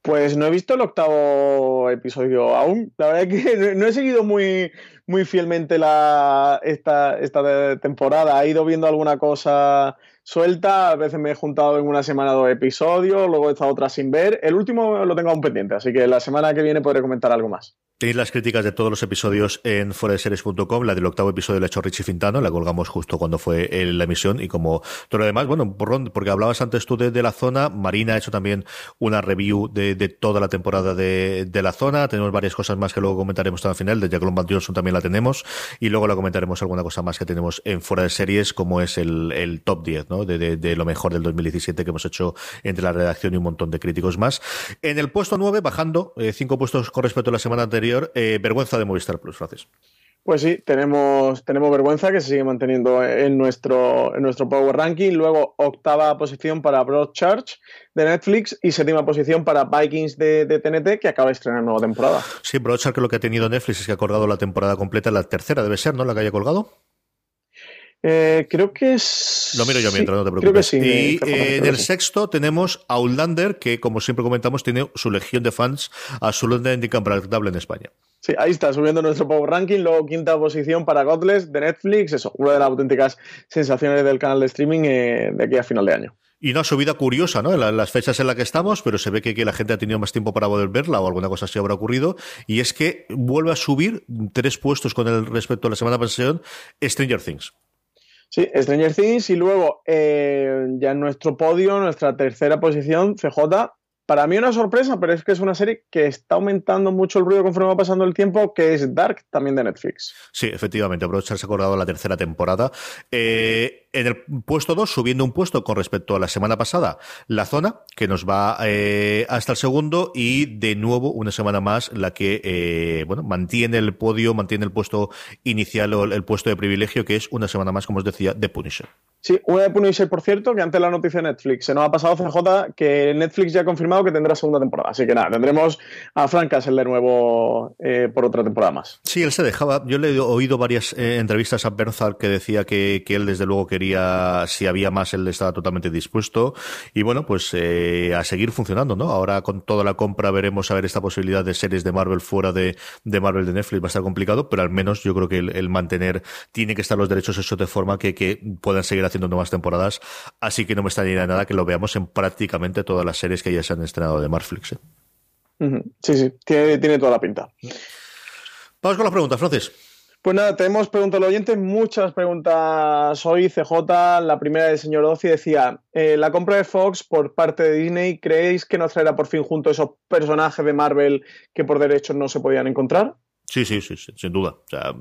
Speaker 2: Pues no he visto el octavo episodio aún. La verdad es que no he seguido muy, muy fielmente la, esta, esta temporada. He ido viendo alguna cosa suelta. A veces me he juntado en una semana dos episodios, luego he estado otra sin ver. El último lo tengo aún pendiente, así que la semana que viene podré comentar algo más.
Speaker 1: Tenéis las críticas de todos los episodios en foradeseries.com. La del octavo episodio la ha hecho Richie Fintano, la colgamos justo cuando fue la emisión. Y como todo lo demás, bueno, porque hablabas antes tú de, la zona, Marina ha hecho también una review de, toda la temporada de, la zona. Tenemos varias cosas más que luego comentaremos al final. De Jack Lombard Johnson también la tenemos. Y luego la comentaremos alguna cosa más que tenemos en Fuera de Series, como es el, top 10 ¿no? de, lo mejor del 2017 que hemos hecho entre la redacción y un montón de críticos más. En el puesto 9, bajando eh, cinco puestos con respecto a la semana anterior eh, vergüenza de Movistar Plus, Francis.
Speaker 2: Pues sí, tenemos, tenemos vergüenza que se sigue manteniendo en nuestro, en nuestro Power Ranking. Luego, octava posición para Broadchurch de Netflix y séptima posición para Vikings de, TNT, que acaba de estrenar nueva temporada.
Speaker 1: Sí, Broadchurch que lo que ha tenido Netflix es que ha colgado la temporada completa, la tercera debe ser, ¿no? La que haya colgado.
Speaker 2: Eh, creo que es.
Speaker 1: Lo miro yo mientras, no te preocupes. y en el sexto tenemos a Outlander, que como siempre comentamos, tiene su legión de fans absolutamente incomparable en España.
Speaker 2: Sí, ahí está, subiendo nuestro Power Ranking. Luego, quinta posición para Godless de Netflix. Eso, una de las auténticas sensaciones del canal de streaming eh, de aquí a final de año.
Speaker 1: Y una subida curiosa, ¿no? En las fechas en las que estamos, pero se ve que, la gente ha tenido más tiempo para poder verla o alguna cosa así habrá ocurrido. Y es que vuelve a subir tres puestos con el respecto a la semana pasada Stranger Things.
Speaker 2: Sí, Stranger Things y luego eh, ya en nuestro podio, nuestra tercera posición, CJ. Para mí una sorpresa, pero es que es una serie que está aumentando mucho el ruido conforme va pasando el tiempo, que es Dark, también de Netflix.
Speaker 1: Sí, efectivamente, aprovecharse acordado la tercera temporada. Eh, en el puesto 2, subiendo un puesto con respecto a la semana pasada, la zona, que nos va eh, hasta el segundo, y de nuevo, una semana más, la que eh, bueno, mantiene el podio, mantiene el puesto inicial o el puesto de privilegio, que es una semana más, como os decía, de Punisher.
Speaker 2: Sí, una de Punisher, por cierto, que antes la noticia de Netflix se nos ha pasado CJ que Netflix ya ha confirmado que tendrá segunda temporada. Así que nada, tendremos a Frank Castle de nuevo eh, por otra temporada más.
Speaker 1: Sí, él se dejaba. Yo le he oído varias entrevistas a Bernthal que decía que, que él desde luego quería si había más, él estaba totalmente dispuesto. Y bueno, pues eh, a seguir funcionando, ¿no? Ahora con toda la compra veremos a ver esta posibilidad de series de Marvel fuera de, Marvel de Netflix. Va a estar complicado, pero al menos yo creo que el, mantener, tiene que estar los derechos hechos de forma que, que puedan seguir haciendo nuevas temporadas. Así que no me extrañaría nada que lo veamos en prácticamente todas las series que ya se han estrenado de Marvel.
Speaker 2: ¿eh? Sí, sí, tiene, tiene toda la pinta.
Speaker 1: Vamos con las preguntas, Francis.
Speaker 2: Pues nada, tenemos preguntas al oyente, muchas preguntas hoy. CJ, la primera del señor Ozi decía, eh, la compra de Fox por parte de Disney, ¿creéis que nos traerá por fin junto esos personajes de Marvel que por derechos no se podían encontrar?
Speaker 1: Sí, sí, sí, sin duda. O sea,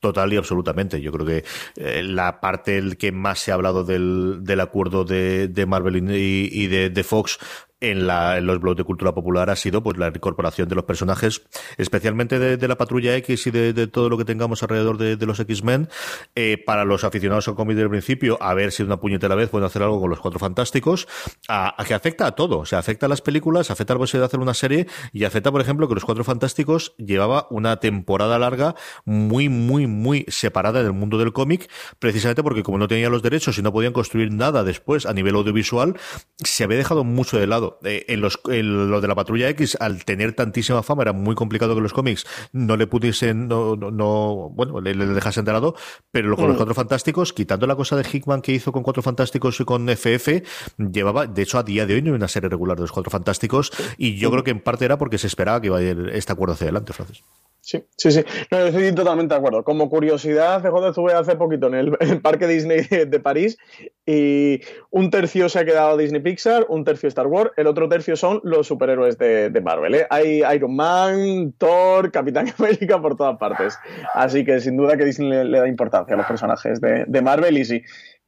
Speaker 1: total y absolutamente. Yo creo que eh, la parte el que más se ha hablado del, del acuerdo de, de Marvel y, y de, de, Fox en, la, en los blogs de cultura popular ha sido pues la incorporación de los personajes, especialmente de, la Patrulla X y de, todo lo que tengamos alrededor de, los X-Men. Eh, para los aficionados al cómic del principio, a ver si una puñetera vez pueden hacer algo con los Cuatro Fantásticos, a, que afecta a todo. O sea, afecta a las películas, afecta a la posibilidad de hacer una serie y afecta, por ejemplo, que los Cuatro Fantásticos llevaba una temporada larga muy, muy, muy separada del mundo del cómic, precisamente porque como no tenían los derechos y no podían construir nada después a nivel audiovisual, se había dejado mucho de lado en, los, lo de la Patrulla X, al tener tantísima fama, era muy complicado que los cómics no le pudiesen, no, no, bueno, le, le dejase enterado, pero con los mm. Cuatro Fantásticos, quitando la cosa de Hickman que hizo con Cuatro Fantásticos y con FF, llevaba, de hecho, a día de hoy no hay una serie regular de los Cuatro Fantásticos, y yo mm. creo que en parte era porque se esperaba que iba a ir este acuerdo hacia adelante, Francis.
Speaker 2: Sí, sí, sí. No, yo estoy totalmente de acuerdo. Como curiosidad, CJ estuve hace poquito en el, parque Disney de París y un tercio se ha quedado Disney Pixar, un tercio Star Wars, el otro tercio son los superhéroes de, Marvel. ¿eh? Hay Iron Man, Thor, Capitán América por todas partes. Así que sin duda que Disney le, da importancia a los personajes de, de Marvel y sí,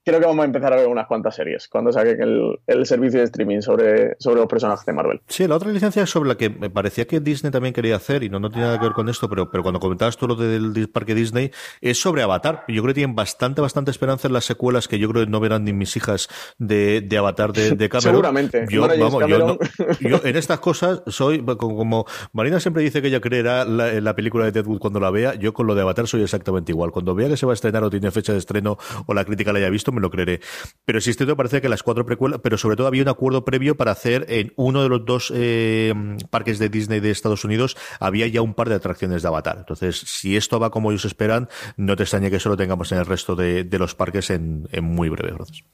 Speaker 2: creo que vamos a empezar a ver unas cuantas series cuando saquen el, el, servicio de streaming sobre, sobre los personajes de Marvel.
Speaker 1: Sí, la otra licencia sobre la que me parecía que Disney también quería hacer, y no, no tiene nada que ver con esto, pero, pero cuando comentabas tú lo del parque Disney, es sobre Avatar. Yo creo que tienen bastante, bastante esperanza en las secuelas que yo creo que no verán ni mis hijas de, de Avatar de, de Cameron.
Speaker 2: Seguramente.
Speaker 1: Yo, vamos, Yo, yo, en estas cosas soy, como, Marina siempre dice que ella creerá la, la película de Deadwood cuando la vea, yo con lo de Avatar soy exactamente igual. Cuando vea que se va a estrenar o tiene fecha de estreno o la crítica la haya visto, me lo creeré. Pero si esto parece que las cuatro precuelas, pero sobre todo había un acuerdo previo para hacer en uno de los dos eh, parques de Disney de Estados Unidos, había ya un par de atracciones de Avatar. Entonces, si esto va como ellos esperan, no te extrañe que eso lo tengamos en el resto de, los parques en, muy breve. Gracias.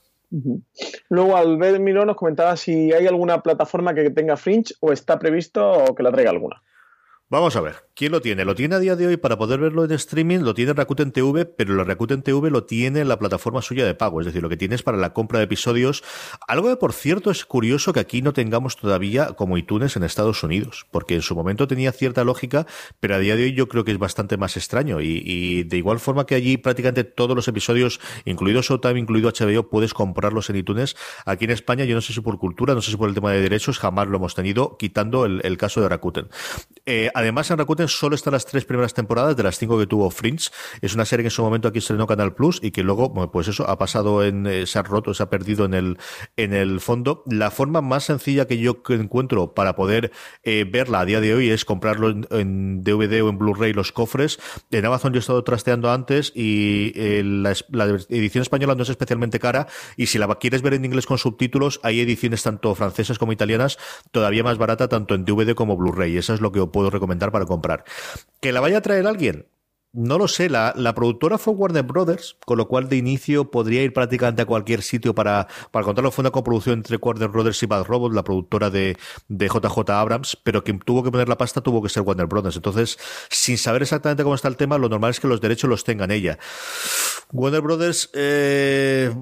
Speaker 2: Luego, Albert Miró nos comentaba si hay alguna plataforma que tenga Fringe o está previsto que la traiga alguna.
Speaker 1: Vamos a ver, ¿quién lo tiene? Lo tiene a día de hoy para poder verlo en streaming, lo tiene Rakuten TV, pero la Rakuten TV lo tiene en la plataforma suya de pago, es decir, lo que tiene es para la compra de episodios. Algo que, por cierto, es curioso que aquí no tengamos todavía como iTunes en Estados Unidos, porque en su momento tenía cierta lógica, pero a día de hoy yo creo que es bastante más extraño. Y, de igual forma que allí prácticamente todos los episodios, incluido Showtime, incluido HBO, puedes comprarlos en iTunes. Aquí en España, yo no sé si por cultura, no sé si por el tema de derechos, jamás lo hemos tenido, quitando el, caso de Rakuten. Eh, además, en Rakuten solo están las tres primeras temporadas de las cinco que tuvo Fringe. Es una serie que en su momento aquí estrenó Canal Plus y que luego, pues eso, ha pasado en, eh, se ha roto, se ha perdido en el, en el fondo. La forma más sencilla que yo encuentro para poder eh, verla a día de hoy es comprarlo en, DVD o en Blu-ray los cofres. En Amazon yo he estado trasteando antes y la, la, edición española no es especialmente cara y si la quieres ver en inglés con subtítulos, hay ediciones tanto francesas como italianas todavía más barata tanto en DVD como Blu-ray. Eso es lo que puedo recomendar para comprar. ¿Que la vaya a traer alguien? No lo sé, la, productora fue Warner Brothers, con lo cual de inicio podría ir prácticamente a cualquier sitio para, para contarlo. Fue una coproducción entre Warner Brothers y Bad Robot, la productora de, JJ Abrams, pero quien tuvo que poner la pasta tuvo que ser Warner Brothers. Entonces, sin saber exactamente cómo está el tema, lo normal es que los derechos los tengan ella. Warner Brothers, eh,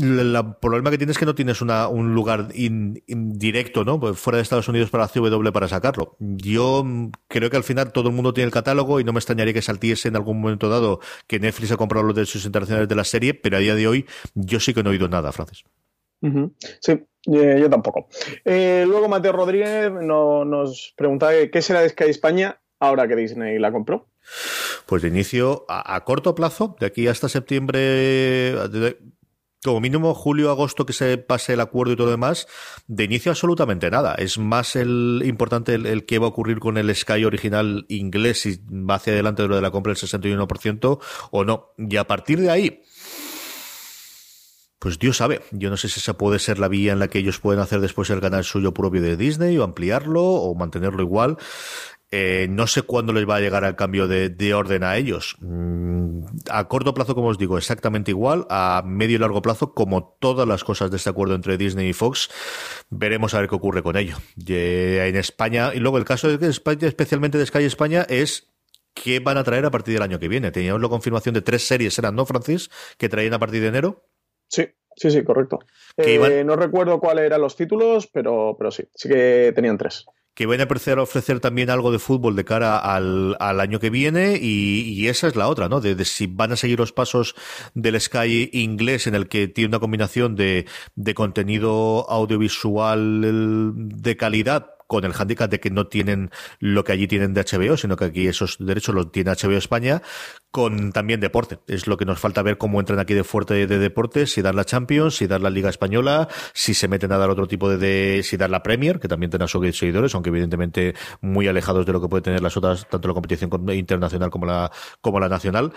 Speaker 1: el problema que tienes es que no tienes un lugar indirecto, ¿no? Pues fuera de Estados Unidos para CW para sacarlo. Yo creo que al final todo el mundo tiene el catálogo y no me extrañaría que en algún momento dado que Netflix ha comprado los derechos internacionales de la serie, pero a día de hoy yo sí que no he oído nada, Francis.
Speaker 2: Sí, eh, yo tampoco. Eh, luego Mateo Rodríguez nos pregunta qué será de Sky España ahora que Disney la compró.
Speaker 1: Pues de inicio, a corto plazo, de aquí hasta septiembre, como mínimo julio, agosto que se pase el acuerdo y todo lo demás, de inicio absolutamente nada. Es más el importante el, que va a ocurrir con el Sky original inglés si va hacia adelante de lo de la compra del 61% o no. Y a partir de ahí, pues Dios sabe. Yo no sé si esa puede ser la vía en la que ellos pueden hacer después el canal suyo propio de Disney o ampliarlo o mantenerlo igual. Eh, no sé cuándo les va a llegar el cambio de, orden a ellos. Mm, a corto plazo, como os digo, exactamente igual. A medio y largo plazo, como todas las cosas de este acuerdo entre Disney y Fox, veremos a ver qué ocurre con ello. en España, y luego el caso de España, especialmente de Sky España, es qué van a traer a partir del año que viene. Teníamos la confirmación de tres series, ¿eran, no, Francis? Que traían a partir de enero.
Speaker 2: Sí, sí, sí, correcto. Eh, no recuerdo cuáles eran los títulos, pero, pero sí, sí que tenían tres
Speaker 1: que van a ofrecer, ofrecer también algo de fútbol de cara al, al año que viene y, esa es la otra, ¿no? De, si van a seguir los pasos del Sky inglés en el que tiene una combinación de, de contenido audiovisual de calidad con el hándicap de que no tienen lo que allí tienen de HBO, sino que aquí esos derechos los tiene HBO España, con también deporte. Es lo que nos falta ver cómo entran aquí de fuerte de deportes, si dar la Champions, si dar la Liga Española, si se meten a dar otro tipo de, si dar la Premier, que también a sus seguidores, aunque evidentemente muy alejados de lo que puede tener las otras, tanto la competición internacional como la, como la nacional.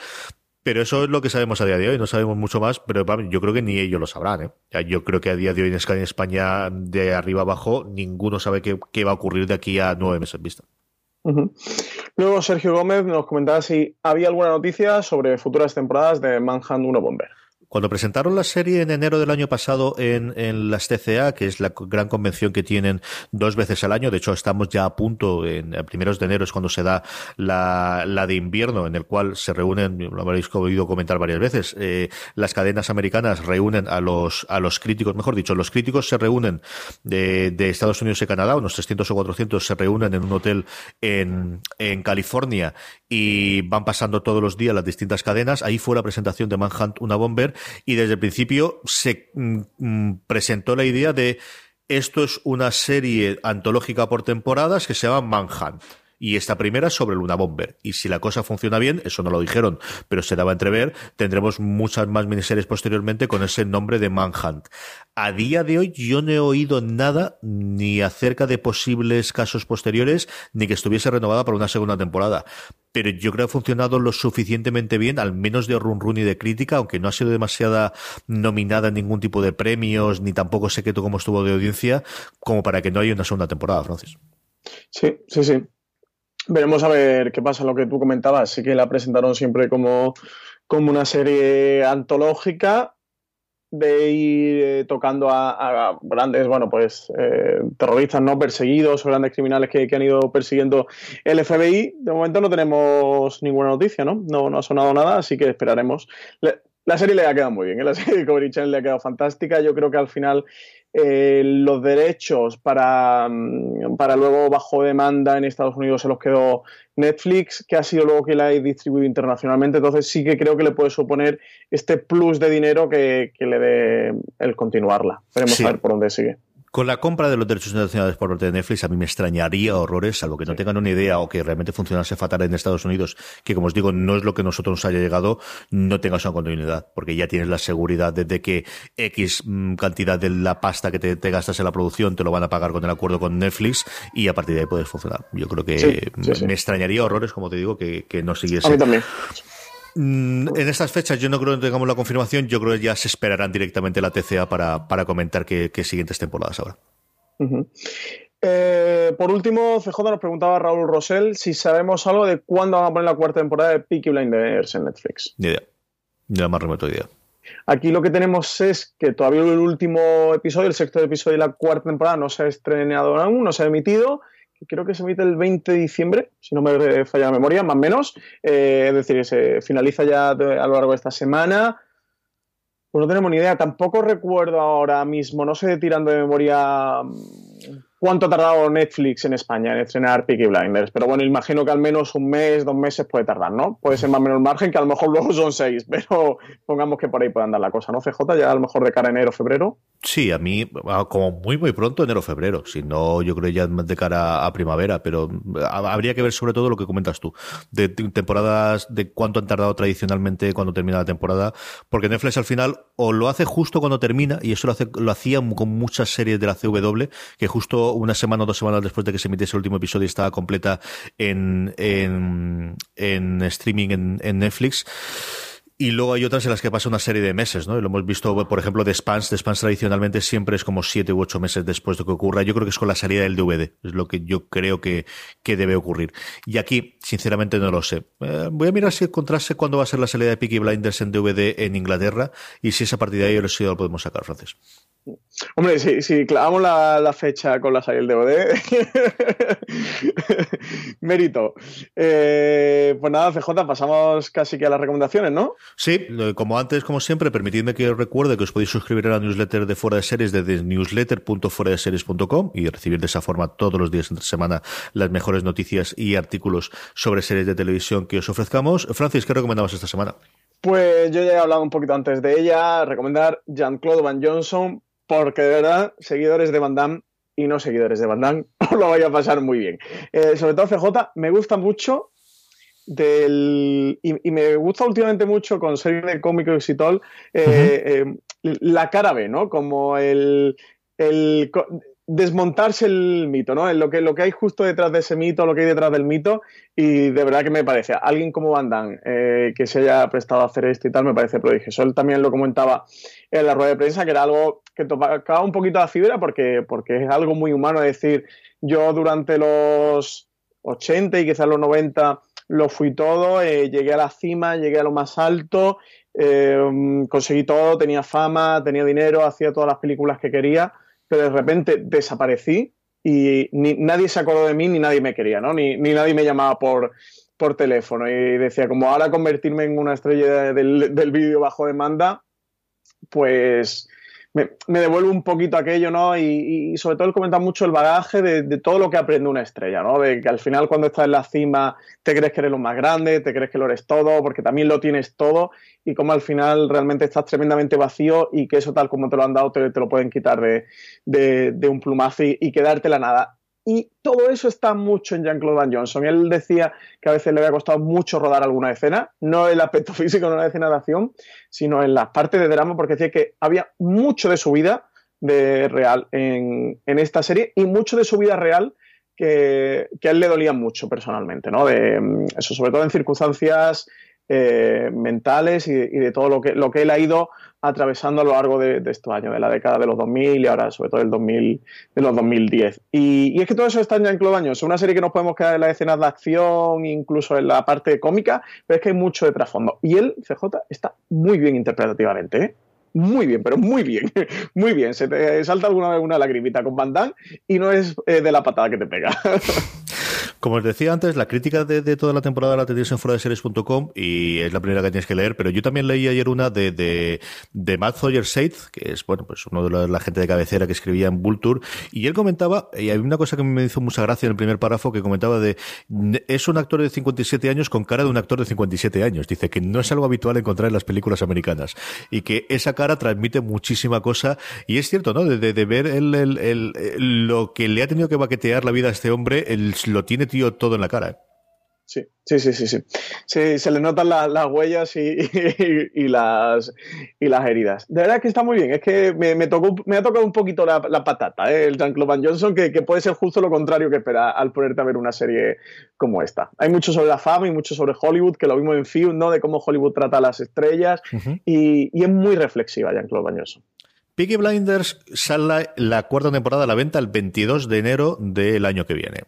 Speaker 1: Pero eso es lo que sabemos a día de hoy, no sabemos mucho más, pero yo creo que ni ellos lo sabrán. ¿eh? Yo creo que a día de hoy en España, de arriba abajo, ninguno sabe qué, qué va a ocurrir de aquí a nueve meses vista.
Speaker 2: Luego Sergio Gómez nos comentaba si había alguna noticia sobre futuras temporadas de Manhunt 1 Bomber.
Speaker 1: Cuando presentaron la serie en enero del año pasado en, en las TCA, que es la gran convención que tienen dos veces al año, de hecho estamos ya a punto, en primeros de enero es cuando se da la, la de invierno, en el cual se reúnen, lo habréis oído comentar varias veces, eh, las cadenas americanas reúnen a los, a los críticos, mejor dicho, los críticos se reúnen de, de Estados Unidos y Canadá, unos 300 o 400 se reúnen en un hotel en, en California y van pasando todos los días las distintas cadenas. Ahí fue la presentación de Manhunt, una bomber, y desde el principio se mm, mm, presentó la idea de esto es una serie antológica por temporadas que se llama Manhunt. Y esta primera sobre Luna Bomber. Y si la cosa funciona bien, eso no lo dijeron, pero se daba a entrever, tendremos muchas más miniseries posteriormente con ese nombre de Manhunt. A día de hoy yo no he oído nada ni acerca de posibles casos posteriores, ni que estuviese renovada para una segunda temporada. Pero yo creo que ha funcionado lo suficientemente bien, al menos de run run y de crítica, aunque no ha sido demasiada nominada en ningún tipo de premios, ni tampoco sé qué cómo estuvo de audiencia, como para que no haya una segunda temporada, Francis.
Speaker 2: Sí, sí, sí. Veremos a ver qué pasa, lo que tú comentabas. Sí que la presentaron siempre como, como una serie antológica. de ir eh, tocando a, grandes, bueno, pues eh, terroristas no perseguidos o grandes criminales que, han ido persiguiendo el FBI. De momento no tenemos ninguna noticia, ¿no? No, no ha sonado nada, así que esperaremos. la serie le ha quedado muy bien, ¿eh? la serie de Coverage le ha quedado fantástica. Yo creo que al final eh, los derechos para, mm, para luego bajo demanda en Estados Unidos se los quedó Netflix, que ha sido luego que la ha distribuido internacionalmente. Entonces sí que creo que le puede suponer este plus de dinero que, le dé el continuarla. Veremos a ver por dónde sigue.
Speaker 1: Con la compra de los derechos internacionales por parte de Netflix, a mí me extrañaría horrores, salvo que no tengan una idea o que realmente funcionase fatal en Estados Unidos, que como os digo, no es lo que a nosotros nos haya llegado, no tengas una continuidad, porque ya tienes la seguridad de, que X mm, cantidad de la pasta que te, gastas en la producción te lo van a pagar con el acuerdo con Netflix y a partir de ahí puedes funcionar. Yo creo que me extrañaría horrores, como te digo, que, que no siguiese.
Speaker 2: A mí también.
Speaker 1: Mm, en estas fechas yo no creo que tengamos la confirmación, yo creo que ya se esperarán directamente la TCA para, para comentar qué, siguientes temporadas habrá.
Speaker 2: Eh, por último, CJ nos preguntaba Raúl Rosell si sabemos algo de cuándo van a poner la cuarta temporada de Peaky Blinders en Netflix.
Speaker 1: Ni idea. Ni la más remota idea.
Speaker 2: Aquí lo que tenemos es que todavía el último episodio, el sexto episodio de la cuarta temporada no se ha estrenado aún, no se ha emitido creo que se emite el 20 de diciembre, si no me falla la memoria, más o menos. Eh, es decir, se finaliza ya a lo largo de esta semana. Pues no tenemos ni idea. Tampoco recuerdo ahora mismo, no sé, tirando de memoria cuánto ha tardado Netflix en España en estrenar Peaky Blinders, pero bueno, imagino que al menos un mes, dos meses puede tardar, ¿no? Puede ser más o menos el margen, que a lo mejor luego son seis, pero pongamos que por ahí puede andar la cosa, ¿no? CJ, ya a lo mejor de cara a enero, febrero.
Speaker 1: Sí, a mí, ah, como muy, muy pronto, enero, febrero, si no, yo creo ya de cara a primavera, pero ah, habría que ver sobre todo lo que comentas tú, de temporadas, de cuánto han tardado tradicionalmente cuando termina la temporada, porque Netflix al final o lo hace justo cuando termina, y eso lo, hace, lo hacía con muchas series de la CW, que justo una semana o dos semanas después de que se emitiese el último episodio estaba completa en, en, en streaming en, en Netflix. Y luego hay otras en las que pasa una serie de meses, ¿no? lo hemos visto, por ejemplo, de Spans. De Spans tradicionalmente siempre es como siete u ocho meses después de que ocurra. Yo creo que es con la salida del DVD. Es lo que yo creo que, que debe ocurrir. Y aquí, sinceramente, no lo sé. Eh, voy a mirar si encontrase cuándo va a ser la salida de Peaky Blinders en DVD en Inglaterra y si esa partida ahí lo, lo podemos sacar, Francis.
Speaker 2: Hombre, si, si clavamos la, fecha con la salida del DVD, mérito. Eh, pues nada, CJ, pasamos casi que a las recomendaciones, ¿no?
Speaker 1: Sí, como antes, como siempre, permitidme que os recuerde que os podéis suscribir a la newsletter de Fuera de Series desde newsletter.fueradeseries.com y recibir de esa forma todos los días entre semana las mejores noticias y artículos sobre series de televisión que os ofrezcamos. Francis, ¿qué recomendamos esta semana?
Speaker 2: Pues yo ya he hablado un poquito antes de ella, recomendar Jean-Claude Van Johnson, porque de verdad, seguidores de Van Damme y no seguidores de Van Damme, os lo vaya a pasar muy bien. Eh, sobre todo CJ, me gusta mucho del, y, me gusta últimamente mucho con series de cómicos y eh, eh, la cara B, ¿no? Como el, el desmontarse el mito, ¿no? Lo que, lo que hay justo detrás de ese mito, lo que hay detrás del mito, y de verdad que me parece, alguien como Van Damme, eh, que se haya prestado a hacer esto y tal, me parece prodigioso. Él también lo comentaba en la rueda de prensa, que era algo que tocaba un poquito la fibra, porque, porque es algo muy humano, es decir, yo durante los 80 y quizás los 90 lo fui todo, eh, llegué a la cima, llegué a lo más alto, eh, conseguí todo, tenía fama, tenía dinero, hacía todas las películas que quería, pero de repente desaparecí y ni, nadie se acordó de mí ni nadie me quería, ¿no? Ni, ni nadie me llamaba por, por teléfono y decía, como ahora convertirme en una estrella del, del vídeo bajo demanda, pues me, devuelve un poquito aquello, ¿no? Y, sobre todo él comenta mucho el bagaje de, todo lo que aprende una estrella, ¿no? De que al final cuando estás en la cima te crees que eres lo más grande, te crees que lo eres todo, porque también lo tienes todo, y como al final realmente estás tremendamente vacío y que eso tal como te lo han dado te, lo pueden quitar de, de, un plumazo y, y quedarte la nada. Y todo eso está mucho en Jean-Claude Van Johnson. Él decía que a veces le había costado mucho rodar alguna escena, no el aspecto físico, no la escena de acción, sino en las partes de drama, porque decía que había mucho de su vida de real en, esta serie y mucho de su vida real que, a él le dolía mucho personalmente, ¿no? De, mm, eso, sobre todo en circunstancias eh, mentales y, de todo lo que, lo que él ha ido atravesando a lo largo de, estos años, de la década de los 2000 y ahora sobre todo el 2000, de los 2010. Y, es que todo eso está en Jean-Claude Es una serie que nos podemos quedar en las escenas de acción, incluso en la parte cómica, pero es que hay mucho de trasfondo. Y él, CJ, está muy bien interpretativamente. ¿eh? muy bien, pero muy bien, muy bien. Se te salta alguna vez una lagrimita con Van Damme y no es eh, de la patada que te pega.
Speaker 1: Como os decía antes, la crítica de, toda la temporada la tenéis en series.com y es la primera que tienes que leer, pero yo también leí ayer una de, de, de Matt Sawyer Seitz, que es bueno, pues uno de la, gente de cabecera que escribía en Vulture, y él comentaba, y hay una cosa que me hizo mucha gracia en el primer párrafo, que comentaba de, es un actor de 57 años con cara de un actor de 57 años. Dice que no es algo habitual encontrar en las películas americanas y que esa cara transmite muchísima cosa, y es cierto, ¿no? De, de, ver el, el, lo que le ha tenido que baquetear la vida a este hombre, lo tiene todo en la cara. ¿eh?
Speaker 2: Sí, sí, sí, sí, sí. se le notan las huellas y, las, y las heridas. De verdad que está muy bien. Es que me, tocó, me ha tocado un poquito la, patata, ¿eh? el Jean-Claude Van Johnson, que, puede ser justo lo contrario que espera al ponerte a ver una serie como esta. Hay mucho sobre la fama y mucho sobre Hollywood, que lo vimos en Feud, ¿no? De cómo Hollywood trata a las estrellas. y, es muy reflexiva Jean-Claude Van Johnson.
Speaker 1: Peaky Blinders sale la cuarta temporada a la venta el 22 de enero del año que viene.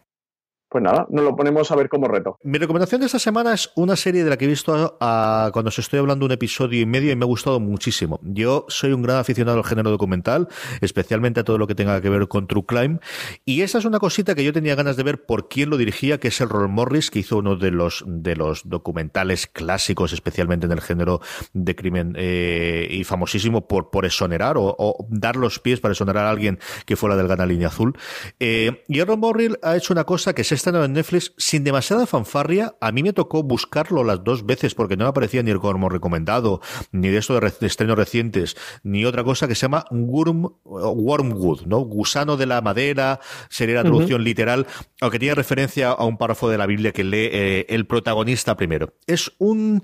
Speaker 2: Pues nada, nos lo ponemos a ver como reto.
Speaker 1: Mi recomendación de esta semana es una serie de la que he visto cuando os estoy hablando un episodio y medio y me ha gustado muchísimo. Yo soy un gran aficionado al género documental, especialmente a todo lo que tenga que ver con True Crime. Y esa es una cosita que yo tenía ganas de ver por quién lo dirigía, que es el Ron Morris, que hizo uno de los, de los documentales clásicos, especialmente en el género de crimen eh, y famosísimo por, por exonerar o, dar los pies para exonerar a alguien que fuera del Gana Línea Azul. Eh, y Ron Morris ha hecho una cosa que se estrenado en Netflix sin demasiada fanfarria. A mí me tocó buscarlo las dos veces porque no me aparecía ni el como recomendado, ni de esto de, estrenos recientes, ni otra cosa que se llama Worm, Wormwood, ¿no? Gusano de la madera, sería la traducción literal, aunque tiene referencia a un párrafo de la Biblia que lee eh, el protagonista primero. Es un,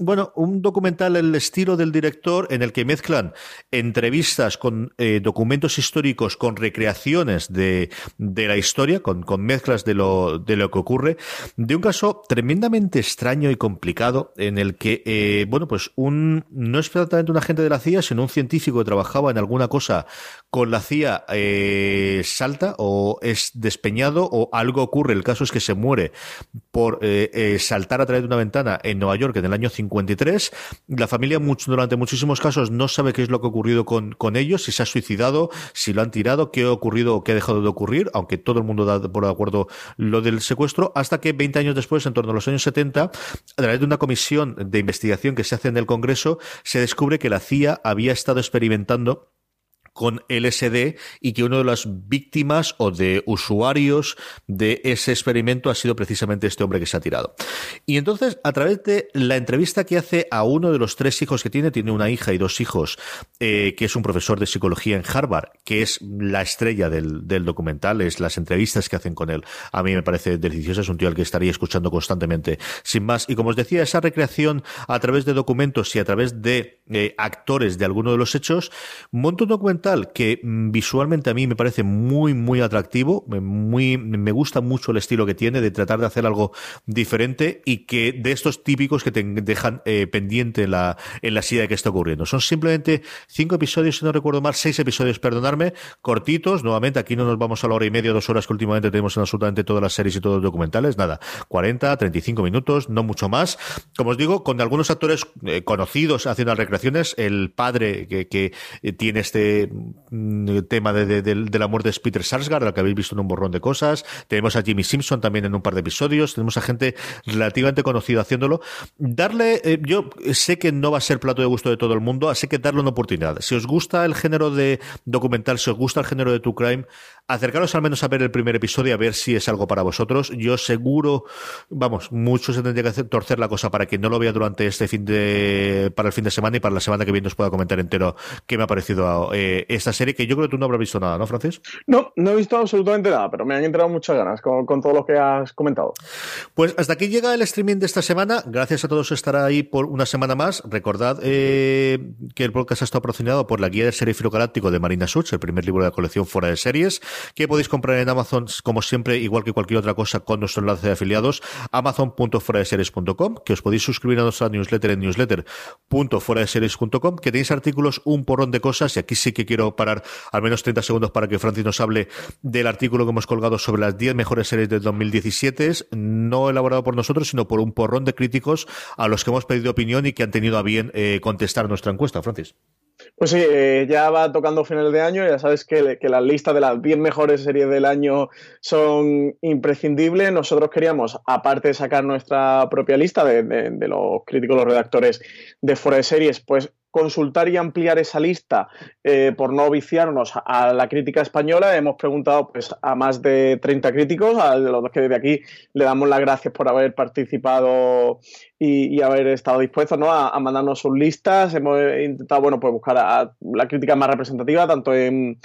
Speaker 1: bueno, un documental el estilo del director en el que mezclan entrevistas con eh, documentos históricos, con recreaciones de, de la historia, con, con mezclas de lo de lo que ocurre, de un caso tremendamente extraño y complicado en el que, eh, bueno, pues un, no es exactamente un agente de la CIA, sino un científico que trabajaba en alguna cosa con la CIA, eh, salta o es despeñado o algo ocurre. El caso es que se muere por eh, saltar a través de una ventana en Nueva York en el año 53. La familia durante muchísimos casos no sabe qué es lo que ha ocurrido con, con ellos, si se ha suicidado, si lo han tirado, qué ha ocurrido o qué ha dejado de ocurrir, aunque todo el mundo da por acuerdo lo del secuestro, hasta que 20 años después, en torno a los años 70, a través de una comisión de investigación que se hace en el Congreso, se descubre que la CIA había estado experimentando con LSD y que uno de las víctimas o de usuarios de ese experimento ha sido precisamente este hombre que se ha tirado. Y entonces, a través de la entrevista que hace a uno de los tres hijos que tiene, tiene una hija y dos hijos, eh, que es un profesor de psicología en Harvard, que es la estrella del, documental, es las entrevistas que hacen con él. A mí me parece delicioso, es un tío al que estaría escuchando constantemente. Sin más, y como os decía, esa recreación a través de documentos y a través de eh, actores de alguno de los hechos, monta un documental que mm, visualmente a mí me parece muy, muy atractivo, muy, me gusta mucho el estilo que tiene de tratar de hacer algo diferente y que de estos típicos que dejan eh, pendiente en la, en la silla que está ocurriendo. Son simplemente cinco episodios, si no recuerdo mal, seis episodios, perdonarme, cortitos, nuevamente aquí no nos vamos a la hora y media, dos horas que últimamente tenemos en absolutamente todas las series y todos los documentales, nada, 40, 35 minutos, no mucho más. Como os digo, con algunos actores eh, conocidos haciendo las recreaciones, el padre que, eh, tiene este tema de, de, la muerte de Peter Sarsgaard, al que habéis visto en un borrón de cosas. Tenemos a Jimmy Simpson también en un par de episodios. Tenemos a gente relativamente conocida haciéndolo. Darle, eh, yo sé que no va a ser plato de gusto de todo el mundo, así que darle una oportunidad. Si os gusta el género de documental, si os gusta el género de True Crime, acercaros al menos a ver el primer episodio, a ver si es algo para vosotros. Yo seguro, vamos, mucho se tendría que hacer, torcer la cosa para que no lo vea durante este fin de, para el fin de semana y para la semana que viene os pueda comentar entero qué me ha parecido eh, esta serie, que yo creo que tú no habrás visto nada, ¿no, Francis?
Speaker 2: No, no he visto absolutamente nada, pero me han entrado muchas ganas con, todo lo que has comentado.
Speaker 1: Pues hasta aquí llega el streaming de esta semana. Gracias a todos por estar ahí por una semana más. Recordad eh, que el podcast ha estado patrocinado por la guía de serie Galáctico de Marina Such, el primer libro de la colección fuera de series que podéis comprar en Amazon, como siempre, igual que cualquier otra cosa, con nuestro enlace de afiliados, amazon.foradeseries.com, que os podéis suscribir a nuestra newsletter en newsletter.foradeseries.com, que tenéis artículos, un porrón de cosas, y aquí sí que quiero parar al menos 30 segundos para que Francis nos hable del artículo que hemos colgado sobre las 10 mejores series del 2017, no elaborado por nosotros, sino por un porrón de críticos a los que hemos pedido opinión y que han tenido a bien eh, contestar nuestra encuesta, Francis.
Speaker 2: Pues sí, eh, ya va tocando final de año, ya sabes que, las listas de las 10 mejores series del año son imprescindibles. Nosotros queríamos, aparte de sacar nuestra propia lista de, de los críticos, los redactores de fuera de series, pues consultar y ampliar esa lista eh, por no viciarnos a la crítica española. Hemos preguntado pues, a más de 30 críticos, a los que desde aquí le damos las gracias por haber participado y, haber estado dispuestos ¿no? a, mandarnos sus listas. Hemos intentado bueno, pues buscar a, la crítica más representativa, tanto en,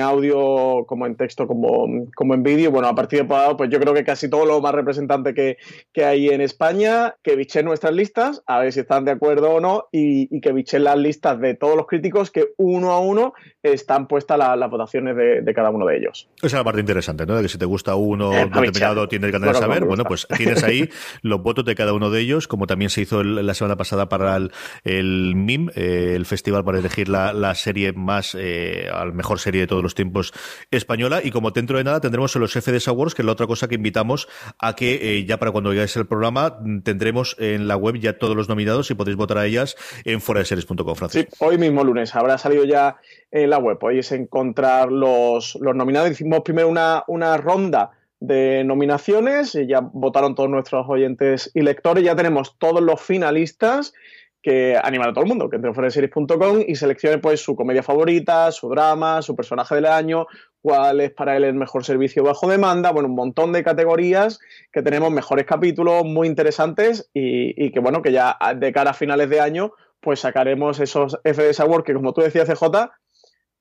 Speaker 2: audio como en texto como, como en vídeo. Bueno, a partir de pues yo creo que casi todo lo más representante que, hay en España, que biche nuestras listas, a ver si están de acuerdo o no, y, y que biche las listas de todos los críticos que uno a uno están puestas las votaciones de, cada uno de ellos.
Speaker 1: Esa es la parte interesante, ¿no? De que si te gusta uno eh, determinado tienes ganas de saber. Bueno, pues tienes ahí los votos de cada uno de ellos, como también se hizo la semana pasada para el, MIM, eh, el festival para elegir la, serie más, eh, al mejor serie de todos los tiempos española. Y como dentro de nada tendremos los FDS Awards, que es la otra cosa que invitamos a que eh, ya para cuando llegues el programa tendremos en la web ya todos los nominados y podéis votar a ellas en foradeseries.com,
Speaker 2: Sí, hoy mismo lunes habrá salido ya en la web. Podéis encontrar los, los nominados. Hicimos primero una, una ronda de nominaciones, ya votaron todos nuestros oyentes y lectores, ya tenemos todos los finalistas que animan a todo el mundo, que entre en y seleccione pues su comedia favorita, su drama, su personaje del año, cuál es para él el mejor servicio bajo demanda, bueno, un montón de categorías que tenemos mejores capítulos muy interesantes y, y que bueno, que ya de cara a finales de año pues sacaremos esos FDS Awards que como tú decías CJ,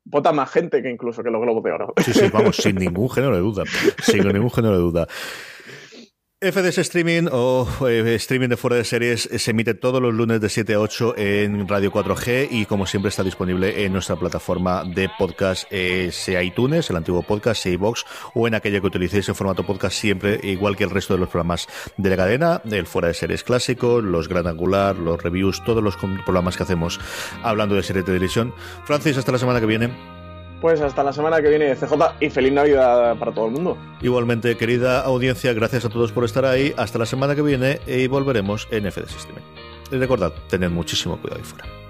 Speaker 2: vota más gente que incluso que los globos de oro.
Speaker 1: Sí, sí, vamos, sin ningún género de duda. Sin ningún género de duda. FDS Streaming o eh, streaming de fuera de series se emite todos los lunes de 7 a 8 en Radio 4G y como siempre está disponible en nuestra plataforma de podcast, eh, sea iTunes, el antiguo podcast, sea iVox o en aquella que utilicéis en formato podcast siempre, igual que el resto de los programas de la cadena, el fuera de series clásico, los Gran Angular, los reviews, todos los programas que hacemos hablando de series de televisión. Francis, hasta la semana que viene.
Speaker 2: Pues hasta la semana que viene, CJ, y feliz Navidad para todo el mundo.
Speaker 1: Igualmente, querida audiencia, gracias a todos por estar ahí. Hasta la semana que viene y volveremos en FD System. Y recordad, tened muchísimo cuidado ahí fuera.